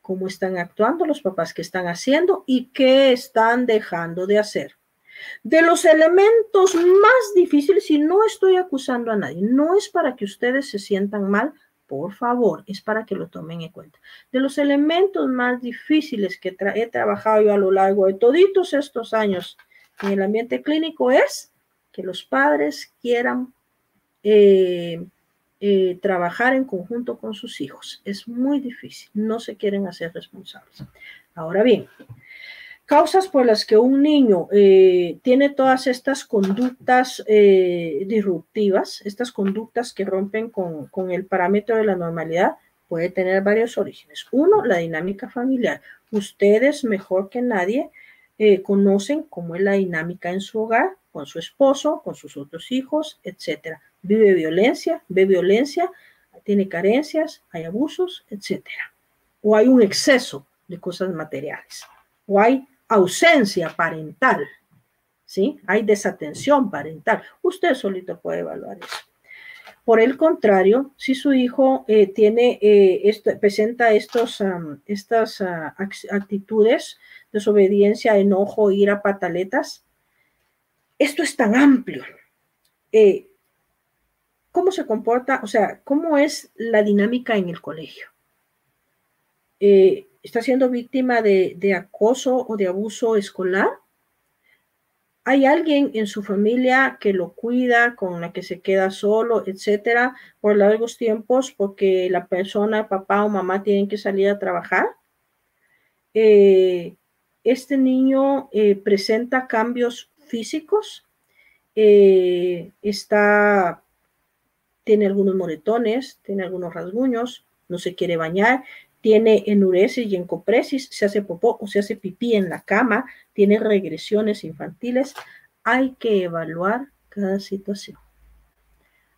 Cómo están actuando los papás, qué están haciendo y qué están dejando de hacer. De los elementos más difíciles, y no estoy acusando a nadie, no es para que ustedes se sientan mal, por favor, es para que lo tomen en cuenta. De los elementos más difíciles que he trabajado yo a lo largo de toditos estos años en el ambiente clínico es que los padres quieran eh, eh, trabajar en conjunto con sus hijos. Es muy difícil, no se quieren hacer responsables. Ahora bien, causas por las que un niño eh, tiene todas estas conductas disruptivas, estas conductas que rompen con, con el parámetro de la normalidad, puede tener varios orígenes. Uno, la dinámica familiar. Ustedes mejor que nadie conocen cómo es la dinámica en su hogar, con su esposo, con sus otros hijos, etcétera vive violencia, ve violencia, tiene carencias, hay abusos, etc. O hay un exceso de cosas materiales, o hay ausencia parental, ¿sí? Hay desatención parental. Usted solito puede evaluar eso. Por el contrario, si su hijo eh, tiene, eh, presenta estos, estas uh, actitudes, desobediencia, enojo, ira, pataletas, esto es tan amplio. Eh, ¿Cómo se comporta? O sea, ¿cómo es la dinámica en el colegio? ¿Está siendo víctima de, de acoso o de abuso escolar? hay alguien en su familia que lo cuida, con la que se queda solo, etcétera, por largos tiempos, porque la persona, papá o mamá, tienen que salir a trabajar. Eh, este niño eh, presenta cambios físicos, eh, está, tiene algunos moretones, tiene algunos rasguños, no se quiere bañar, tiene enuresis y encopresis, se hace popó o se hace pipí en la cama, tiene regresiones infantiles, hay que evaluar cada situación.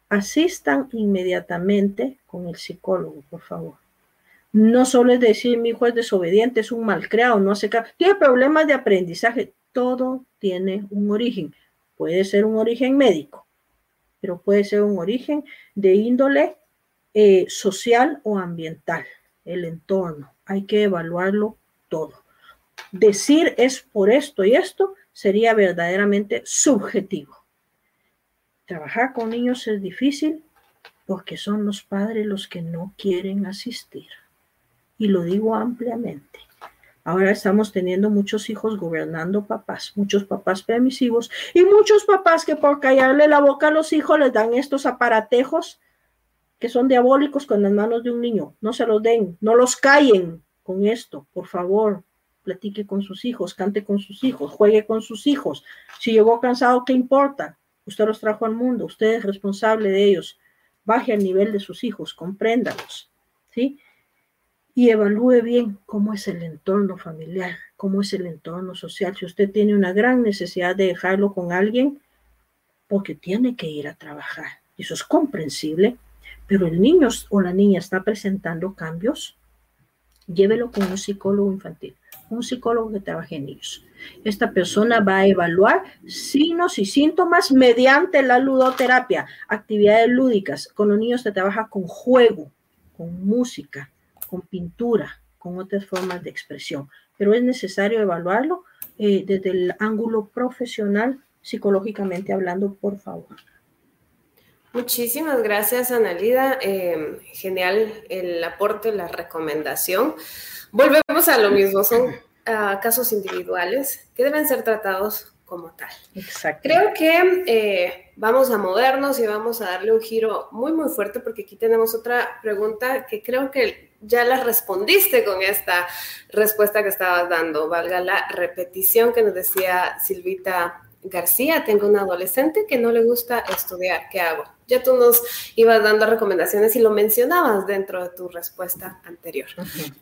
Asistan inmediatamente con el psicólogo, por favor. No solo es decir, mi hijo es desobediente, es un malcriado, no hace caso, tiene problemas de aprendizaje. Todo tiene un origen. Puede ser un origen médico, pero puede ser un origen de índole eh, social o ambiental el entorno, hay que evaluarlo todo. Decir es por esto y esto sería verdaderamente subjetivo. Trabajar con niños es difícil porque son los padres los que no quieren asistir. Y lo digo ampliamente. Ahora estamos teniendo muchos hijos gobernando papás, muchos papás permisivos y muchos papás que por callarle la boca a los hijos les dan estos aparatejos que son diabólicos con las manos de un niño. No se los den, no los callen con esto, por favor. Platique con sus hijos, cante con sus hijos, juegue con sus hijos. Si llegó cansado, ¿qué importa? Usted los trajo al mundo, usted es responsable de ellos. Baje al nivel de sus hijos, compréndalos, ¿sí? Y evalúe bien cómo es el entorno familiar, cómo es el entorno social. Si usted tiene una gran necesidad de dejarlo con alguien, porque tiene que ir a trabajar. Eso es comprensible, pero el niño o la niña está presentando cambios, llévelo con un psicólogo infantil, un psicólogo que trabaje en niños. Esta persona va a evaluar signos y síntomas mediante la ludoterapia, actividades lúdicas. Con los niños se trabaja con juego, con música, con pintura, con otras formas de expresión. Pero es necesario evaluarlo eh, desde el ángulo profesional, psicológicamente hablando, por favor. Muchísimas gracias, Analida. Eh, genial el aporte, la recomendación. Volvemos a lo mismo, son uh, casos individuales que deben ser tratados como tal. Exacto. Creo que eh, vamos a movernos y vamos a darle un giro muy, muy fuerte porque aquí tenemos otra pregunta que creo que ya la respondiste con esta respuesta que estabas dando, valga la repetición que nos decía Silvita García, tengo un adolescente que no le gusta estudiar, ¿qué hago? Ya tú nos ibas dando recomendaciones y lo mencionabas dentro de tu respuesta anterior.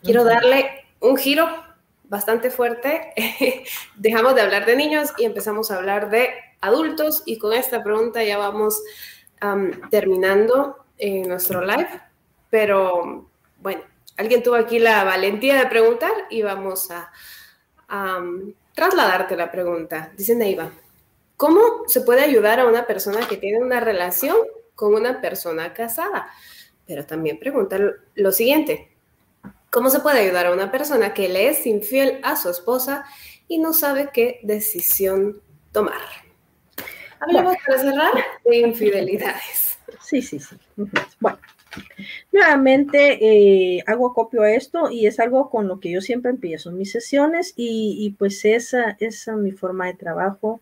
Quiero darle un giro bastante fuerte. Dejamos de hablar de niños y empezamos a hablar de adultos y con esta pregunta ya vamos terminando eh, nuestro live. Pero bueno, alguien tuvo aquí la valentía de preguntar y vamos a trasladarte la pregunta. Dice Neiva. ¿Cómo se puede ayudar a una persona que tiene una relación con una persona casada? Pero también pregunta lo siguiente. ¿Cómo se puede ayudar a una persona que le es infiel a su esposa y no sabe qué decisión tomar? Hablemos para cerrar de infidelidades. Sí, sí, sí. Bueno, nuevamente eh, hago acopio a esto y es algo con lo que yo siempre empiezo mis sesiones y, pues esa es mi forma de trabajo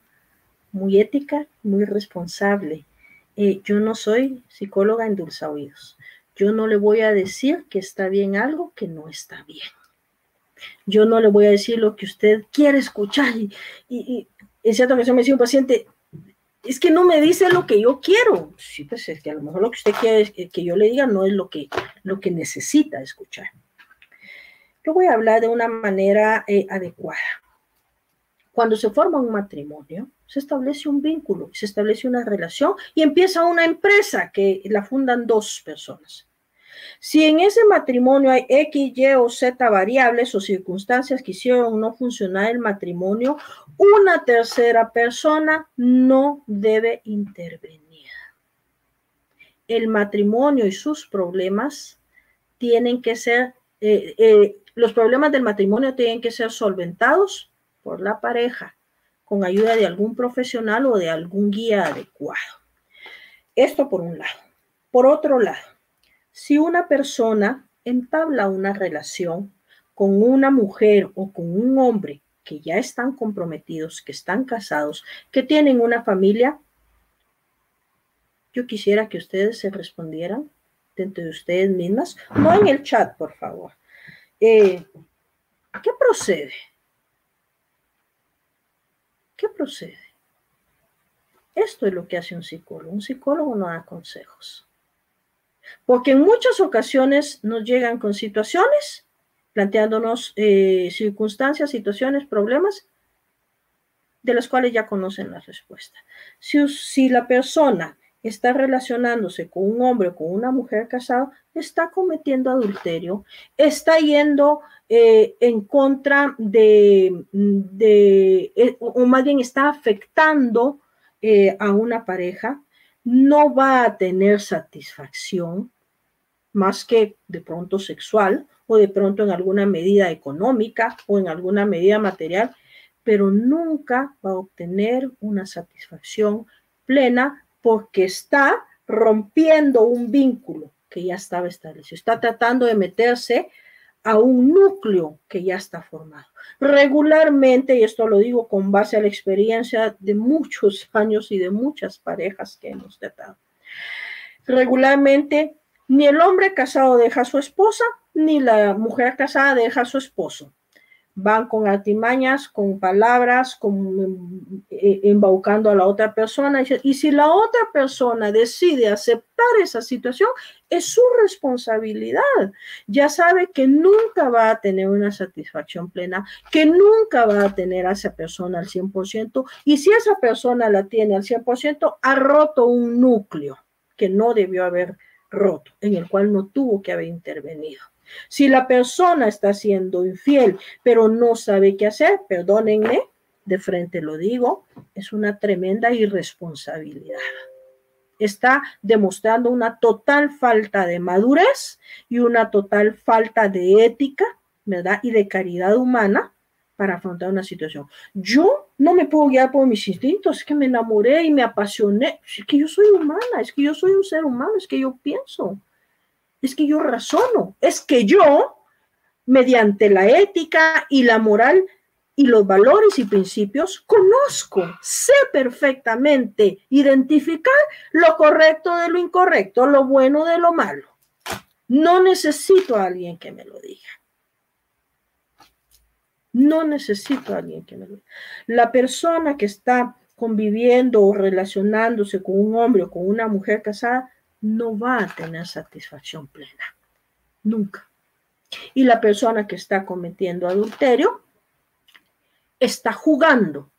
muy ética, muy responsable. Eh, yo no soy psicóloga en oídos. Yo no le voy a decir que está bien algo que no está bien. Yo no le voy a decir lo que usted quiere escuchar. Y, y, en cierta ocasión me decía un paciente, es que no me dice lo que yo quiero. Sí, pues es que a lo mejor lo que usted quiere que yo le diga no es lo que, lo que necesita escuchar. Yo voy a hablar de una manera eh, adecuada. Cuando se forma un matrimonio, se establece un vínculo, se establece una relación y empieza una empresa que la fundan dos personas. Si en ese matrimonio hay X, Y o Z variables o circunstancias que hicieron no funcionar el matrimonio, una tercera persona no debe intervenir. El matrimonio y sus problemas tienen que ser, eh, eh, los problemas del matrimonio tienen que ser solventados la pareja con ayuda de algún profesional o de algún guía adecuado. Esto por un lado. Por otro lado, si una persona entabla una relación con una mujer o con un hombre que ya están comprometidos, que están casados, que tienen una familia, yo quisiera que ustedes se respondieran dentro de ustedes mismas, no en el chat, por favor. Eh, ¿Qué procede? ¿Qué procede? Esto es lo que hace un psicólogo. Un psicólogo no da consejos. Porque en muchas ocasiones nos llegan con situaciones, planteándonos eh, circunstancias, situaciones, problemas, de las cuales ya conocen la respuesta. Si, si la persona está relacionándose con un hombre o con una mujer casada, está cometiendo adulterio, está yendo eh, en contra de, eh, o más bien está afectando eh, a una pareja, no va a tener satisfacción más que de pronto sexual o de pronto en alguna medida económica o en alguna medida material, pero nunca va a obtener una satisfacción plena porque está rompiendo un vínculo que ya estaba establecido, está tratando de meterse a un núcleo que ya está formado. Regularmente, y esto lo digo con base a la experiencia de muchos años y de muchas parejas que hemos tratado, regularmente ni el hombre casado deja a su esposa, ni la mujer casada deja a su esposo van con artimañas, con palabras, con, eh, embaucando a la otra persona. Y si la otra persona decide aceptar esa situación, es su responsabilidad. Ya sabe que nunca va a tener una satisfacción plena, que nunca va a tener a esa persona al 100%. Y si esa persona la tiene al 100%, ha roto un núcleo que no debió haber roto, en el cual no tuvo que haber intervenido. Si la persona está siendo infiel, pero no sabe qué hacer, perdónenme, de frente lo digo, es una tremenda irresponsabilidad. Está demostrando una total falta de madurez y una total falta de ética, ¿verdad? Y de caridad humana para afrontar una situación. Yo no me puedo guiar por mis instintos, es que me enamoré y me apasioné, es que yo soy humana, es que yo soy un ser humano, es que yo pienso es que yo razono, es que yo, mediante la ética y la moral y los valores y principios, conozco, sé perfectamente identificar lo correcto de lo incorrecto, lo bueno de lo malo. No necesito a alguien que me lo diga. No necesito a alguien que me lo diga. La persona que está conviviendo o relacionándose con un hombre o con una mujer casada no va a tener satisfacción plena. Nunca. Y la persona que está cometiendo adulterio está jugando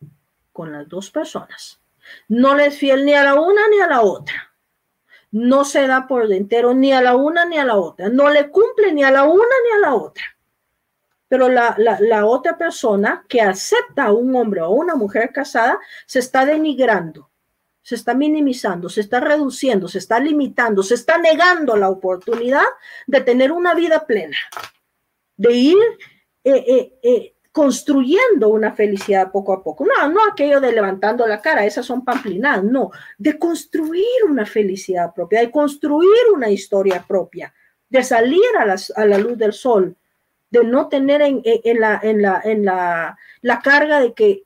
con las dos personas. No le es fiel ni a la una ni a la otra. No se da por entero ni a la una ni a la otra. No le cumple ni a la una ni a la otra. Pero la, la otra persona que acepta a un hombre o a una mujer casada se está denigrando se está minimizando, se está reduciendo, se está limitando, se está negando la oportunidad de tener una vida plena, de ir eh, eh, eh, construyendo una felicidad poco a poco. No, no aquello de levantando la cara, esas son pamplinadas, no, de construir una felicidad propia, de construir una historia propia, de salir a, la luz del sol, de no tener en, la carga de que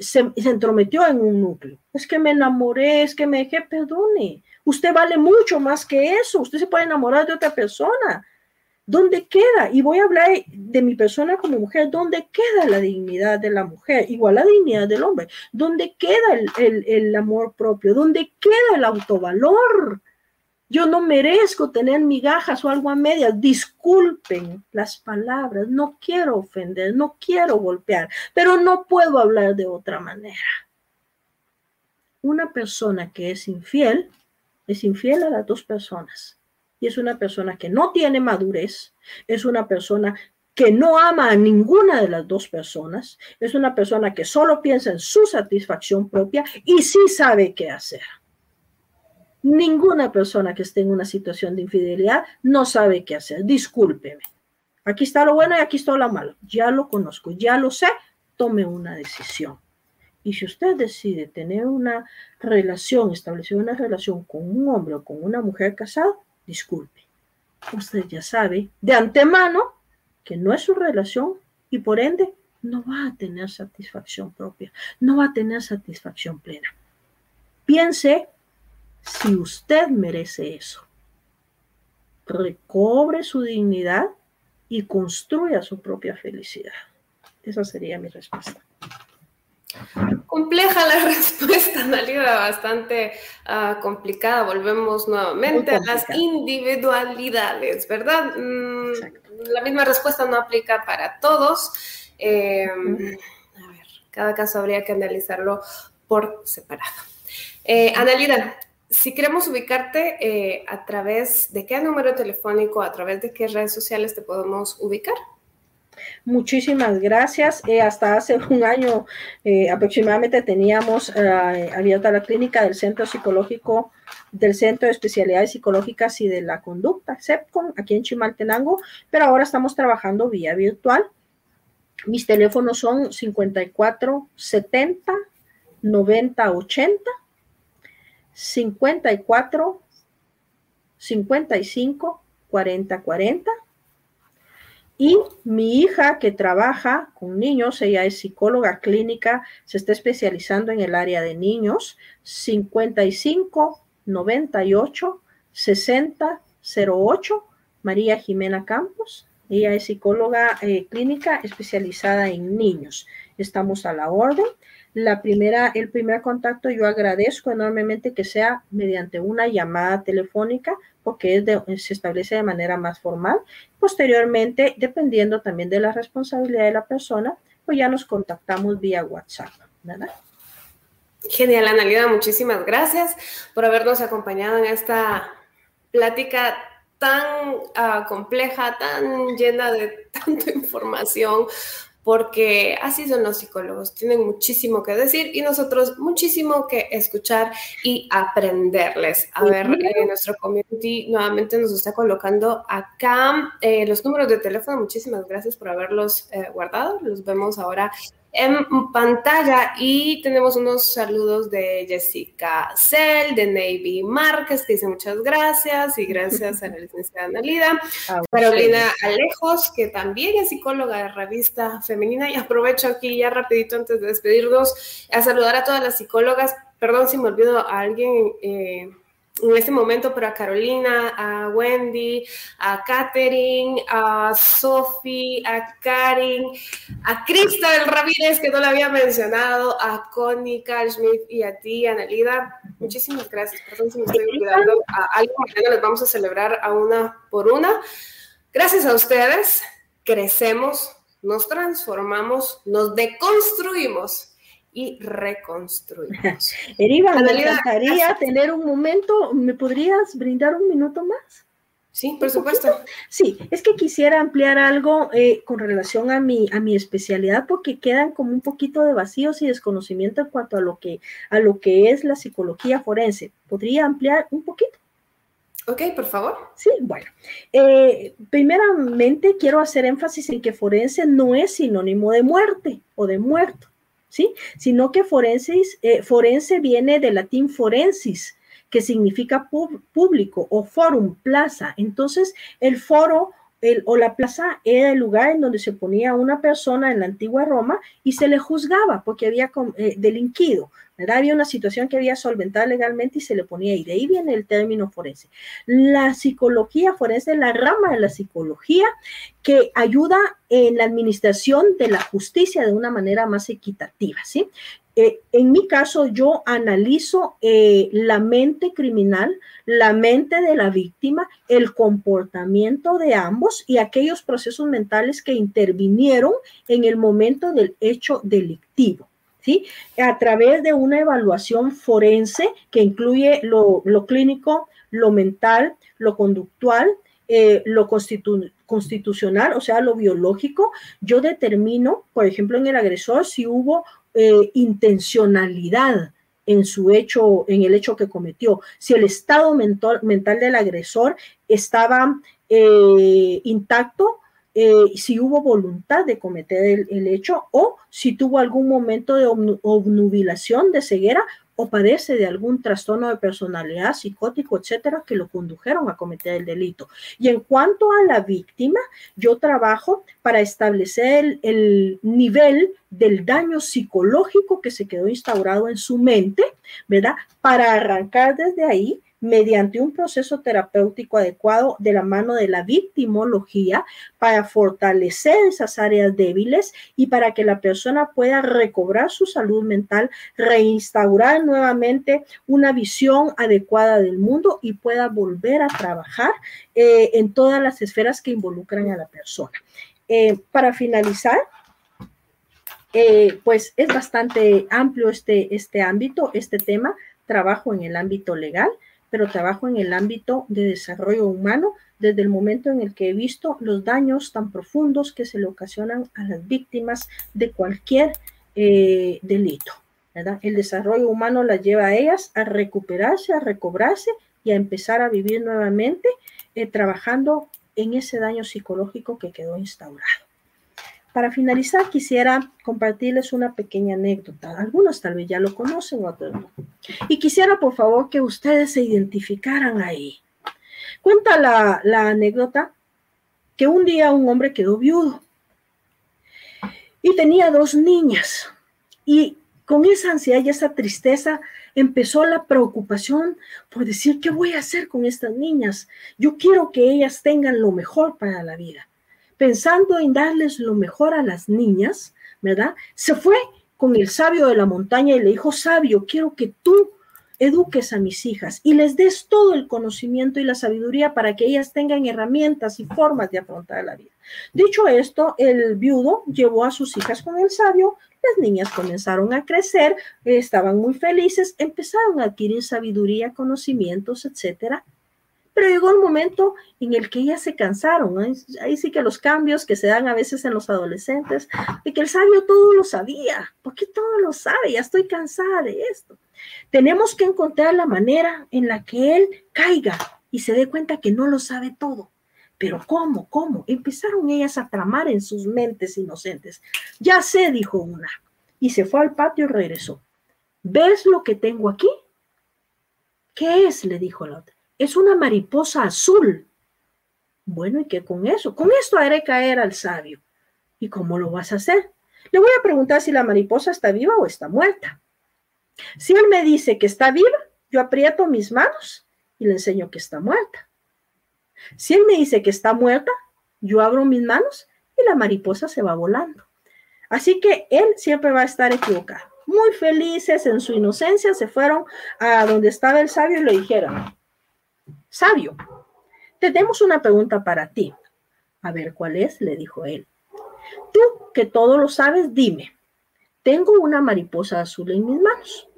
se, entrometió en un núcleo. Es que me enamoré, es que me dejé, perdone. Usted vale mucho más que eso. Usted se puede enamorar de otra persona. ¿Dónde queda? Y voy a hablar de mi persona como mujer. ¿Dónde queda la dignidad de la mujer? Igual la dignidad del hombre. ¿Dónde queda el, el, el amor propio? ¿Dónde queda el autovalor? Yo no merezco tener migajas o algo a medias. Disculpen las palabras. No quiero ofender, no quiero golpear, pero no puedo hablar de otra manera. Una persona que es infiel es infiel a las dos personas. Y es una persona que no tiene madurez, es una persona que no ama a ninguna de las dos personas, es una persona que solo piensa en su satisfacción propia y sí sabe qué hacer. Ninguna persona que esté en una situación de infidelidad no sabe qué hacer. Discúlpeme. Aquí está lo bueno y aquí está lo malo. Ya lo conozco, ya lo sé. Tome una decisión. Y si usted decide tener una relación, establecer una relación con un hombre o con una mujer casada, disculpe. Usted ya sabe de antemano que no es su relación y por ende no va a tener satisfacción propia, no va a tener satisfacción plena. Piense si usted merece eso. Recobre su dignidad y construya su propia felicidad. Esa sería mi respuesta. Compleja la respuesta, Analia, bastante ah, complicada. Volvemos nuevamente a las individualidades, ¿verdad? Mm, la misma respuesta no aplica para todos. Em, a ver, cada caso habría que analizarlo por separado. Eh, Analida, si queremos ubicarte eh, a través de qué número telefónico, a través de qué redes sociales te podemos ubicar. Muchísimas gracias. Eh, hasta hace un año eh, aproximadamente teníamos eh, abierta la clínica del Centro Psicológico, del Centro de Especialidades Psicológicas y de la Conducta, CEPCON, aquí en Chimaltenango, pero ahora estamos trabajando vía virtual. Mis teléfonos son 54 70 90 80 54 55 40 40 y mi hija que trabaja con niños, ella es psicóloga clínica, se está especializando en el área de niños, 55 98 60 08, María Jimena Campos. Ella es psicóloga eh, clínica especializada en niños. Estamos a la orden. La primera, el primer contacto yo agradezco enormemente que sea mediante una llamada telefónica porque se establece de manera más formal. Posteriormente, dependiendo también de la responsabilidad de la persona, pues ya nos contactamos vía WhatsApp, ¿verdad? Genial, Analida, muchísimas gracias por habernos acompañado en esta plática tan ah, compleja, tan llena de tanta información, porque así son los psicólogos, tienen muchísimo que decir y nosotros muchísimo que escuchar y aprenderles. A ver, eh, nuestro community nuevamente nos está colocando acá eh, los números de teléfono, muchísimas gracias por haberlos eh, guardado, los vemos ahora en pantalla y tenemos unos saludos de Jessica Cell, de Navy Márquez, que dice muchas gracias y gracias a la licenciada Analida. Carolina Alejos, que también es psicóloga de revista femenina y aprovecho aquí ya rapidito antes de despedirnos a saludar a todas las psicólogas. Perdón si me olvido a alguien. Eh, en este momento, pero a Carolina, a Wendy, a Katherine, a Sophie, a Karin, a Cristal Ramírez, que no la había mencionado, a Connie Carl Schmidt y a ti, Analida. Muchísimas gracias. Perdón si me estoy olvidando. A algo mañana les vamos a celebrar a una por una. Gracias a ustedes, crecemos, nos transformamos, nos deconstruimos y reconstruimos. Eriva, me encantaría tener un momento, ¿me podrías brindar un minuto más? Sí, por supuesto. Sí, es que quisiera ampliar algo eh, con relación a mi, a mi especialidad porque quedan como un poquito de vacíos y desconocimiento en cuanto a lo que, a lo que es la psicología forense. ¿Podría ampliar un poquito? Ok, por favor. Sí, bueno. Eh, primeramente quiero hacer énfasis en que forense no es sinónimo de muerte o de muerto. ¿Sí? Sino que forensis, eh, forense viene del latín forensis, que significa público o forum, plaza. Entonces, el foro el, o la plaza era el lugar en donde se ponía una persona en la antigua Roma y se le juzgaba porque había eh, delinquido, había una situación que había solventado legalmente y se le ponía ahí. De ahí viene el término forense. La psicología forense es la rama de la psicología que ayuda en la administración de la justicia de una manera más equitativa, ¿sí? Eh, en mi caso, yo analizo eh, la mente criminal, la mente de la víctima, el comportamiento de ambos y aquellos procesos mentales que intervinieron en el momento del hecho delictivo. ¿sí? A través de una evaluación forense que incluye lo, clínico, lo mental, lo conductual, eh, lo constitucional, o sea, lo biológico, yo determino, por ejemplo, en el agresor si hubo eh, intencionalidad en su hecho, en el hecho que cometió, si el estado mental, mental del agresor estaba eh, intacto, eh, si hubo voluntad de cometer el, hecho o si tuvo algún momento de obnubilación, de ceguera o padece de algún trastorno de personalidad psicótico, etcétera, que lo condujeron a cometer el delito. Y en cuanto a la víctima, yo trabajo para establecer el nivel del daño psicológico que se quedó instaurado en su mente, ¿verdad? Para arrancar desde ahí mediante un proceso terapéutico adecuado de la mano de la victimología para fortalecer esas áreas débiles y para que la persona pueda recobrar su salud mental, reinstaurar nuevamente una visión adecuada del mundo y pueda volver a trabajar eh, en todas las esferas que involucran a la persona. Eh, para finalizar, eh, pues es bastante amplio este, este ámbito, este tema. Trabajo en el ámbito legal, pero trabajo en el ámbito de desarrollo humano desde el momento en el que he visto los daños tan profundos que se le ocasionan a las víctimas de cualquier eh, delito. El desarrollo humano las lleva a ellas a recuperarse, a recobrarse y a empezar a vivir nuevamente eh, trabajando en ese daño psicológico que quedó instaurado. Para finalizar, quisiera compartirles una pequeña anécdota. Algunos tal vez ya lo conocen, otros no. Y quisiera, por favor, que ustedes se identificaran ahí. Cuenta la, la anécdota que un día un hombre quedó viudo y tenía dos niñas. Y con esa ansiedad y esa tristeza empezó la preocupación por decir, ¿qué voy a hacer con estas niñas? Yo quiero que ellas tengan lo mejor para la vida pensando en darles lo mejor a las niñas, ¿verdad? Se fue con el sabio de la montaña y le dijo, sabio, quiero que tú eduques a mis hijas y les des todo el conocimiento y la sabiduría para que ellas tengan herramientas y formas de afrontar la vida. Dicho esto, el viudo llevó a sus hijas con el sabio, las niñas comenzaron a crecer, estaban muy felices, empezaron a adquirir sabiduría, conocimientos, etcétera, pero llegó un momento en el que ellas se cansaron. Ahí sí que los cambios que se dan a veces en los adolescentes, de que el sabio todo lo sabía, porque todo lo sabe, ya estoy cansada de esto. Tenemos que encontrar la manera en la que él caiga y se dé cuenta que no lo sabe todo. Pero ¿cómo? ¿Cómo? Empezaron ellas a tramar en sus mentes inocentes. Ya sé, dijo una, y se fue al patio y regresó. ¿Ves lo que tengo aquí? ¿Qué es? le dijo la otra es una mariposa azul. Bueno, ¿y qué con eso? Con esto haré caer al sabio. ¿Y cómo lo vas a hacer? Le voy a preguntar si la mariposa está viva o está muerta. Si él me dice que está viva, yo aprieto mis manos y le enseño que está muerta. Si él me dice que está muerta, yo abro mis manos y la mariposa se va volando. Así que él siempre va a estar equivocado. Muy felices en su inocencia, se fueron a donde estaba el sabio y le dijeron, sabio. Tenemos una pregunta para ti. A ver cuál es, le dijo él. Tú, que todo lo sabes, dime. Tengo una mariposa azul en mis manos.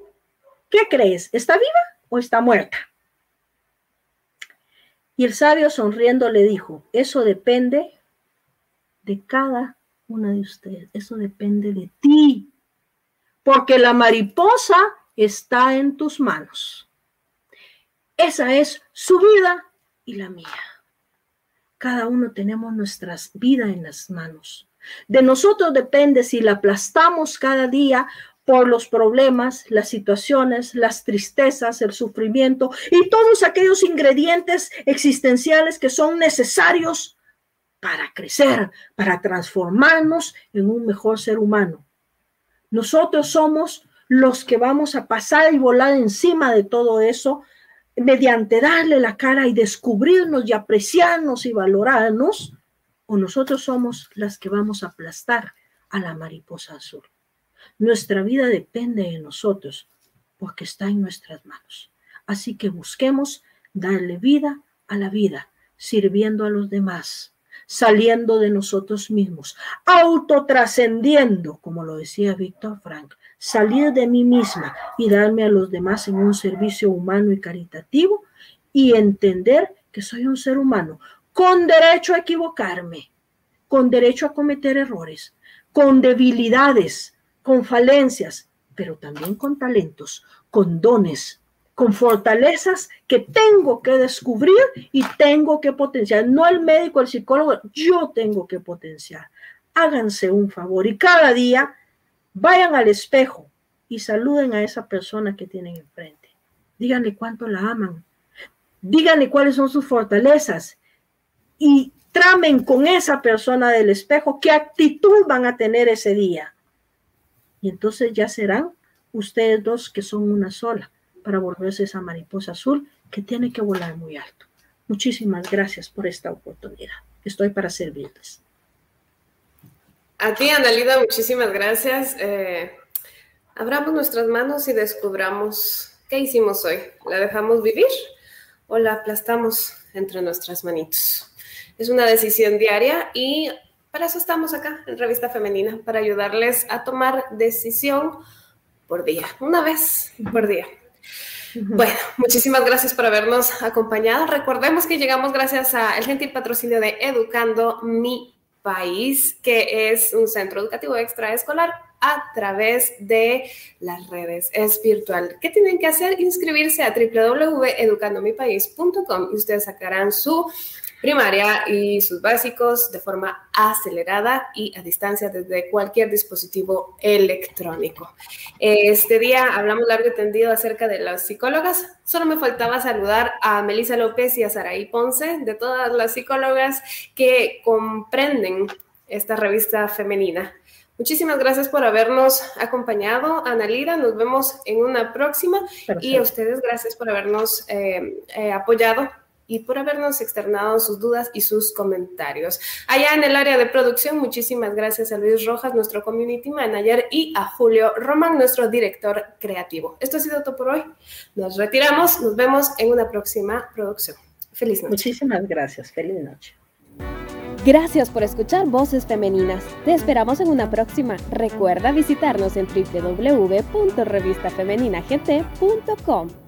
¿Qué crees? ¿Está viva o está muerta? Y el sabio sonriendo le dijo, eso depende de cada una de ustedes, eso depende de ti, porque la mariposa está en tus manos. Esa es su vida y la mía. Cada uno tenemos nuestras vidas en las manos. De nosotros depende si la aplastamos cada día por los problemas, las situaciones, las tristezas, el sufrimiento y todos aquellos ingredientes existenciales que son necesarios para crecer, para transformarnos en un mejor ser humano. Nosotros somos los que vamos a pasar y volar encima de todo eso mediante darle la cara y descubrirnos y apreciarnos y valorarnos, o nosotros somos las que vamos a aplastar a la mariposa azul. Nuestra vida depende de nosotros porque está en nuestras manos. Así que busquemos darle vida a la vida, sirviendo a los demás, saliendo de nosotros mismos, autotrascendiendo, como lo decía Víctor Frank, salir de mí misma y darme a los demás en un servicio humano y caritativo y entender que soy un ser humano con derecho a equivocarme, con derecho a cometer errores, con debilidades, con falencias, pero también con talentos, con dones, con fortalezas que tengo que descubrir y tengo que potenciar. No el médico, el psicólogo, yo tengo que potenciar. Háganse un favor y cada día vayan al espejo y saluden a esa persona que tienen enfrente. Díganle cuánto la aman. Díganle cuáles son sus fortalezas y tramen con esa persona del espejo qué actitud van a tener ese día. Y entonces ya serán ustedes dos que son una sola para volverse esa mariposa azul que tiene que volar muy alto. Muchísimas gracias por esta oportunidad. Estoy para servirles. A ti, Analida, muchísimas gracias. Eh, abramos nuestras manos y descubramos qué hicimos hoy. ¿La dejamos vivir o la aplastamos entre nuestras manitos? Es una decisión diaria y para eso estamos acá en Revista Femenina, para ayudarles a tomar decisión por día, una vez por día. Bueno, muchísimas gracias por habernos acompañado. Recordemos que llegamos gracias al gentil patrocinio de Educando Mi País, que es un centro educativo extraescolar a través de las redes. Es virtual. ¿Qué tienen que hacer? Inscribirse a www.educandomipaís.com y ustedes sacarán su primaria y sus básicos de forma acelerada y a distancia desde cualquier dispositivo electrónico. Este día hablamos largo y tendido acerca de las psicólogas. Solo me faltaba saludar a Melissa López y a Saraí Ponce, de todas las psicólogas que comprenden esta revista femenina. Muchísimas gracias por habernos acompañado, Analida. Nos vemos en una próxima. Y a ustedes, gracias por habernos eh, eh, apoyado y por habernos externado sus dudas y sus comentarios. Allá en el área de producción, muchísimas gracias a Luis Rojas, nuestro community manager, y a Julio Román, nuestro director creativo. Esto ha sido todo por hoy. Nos retiramos, nos vemos en una próxima producción. Feliz noche. Muchísimas gracias. Feliz noche. Gracias por escuchar Voces Femeninas. Te esperamos en una próxima. Recuerda visitarnos en www.revistafemeninagt.com.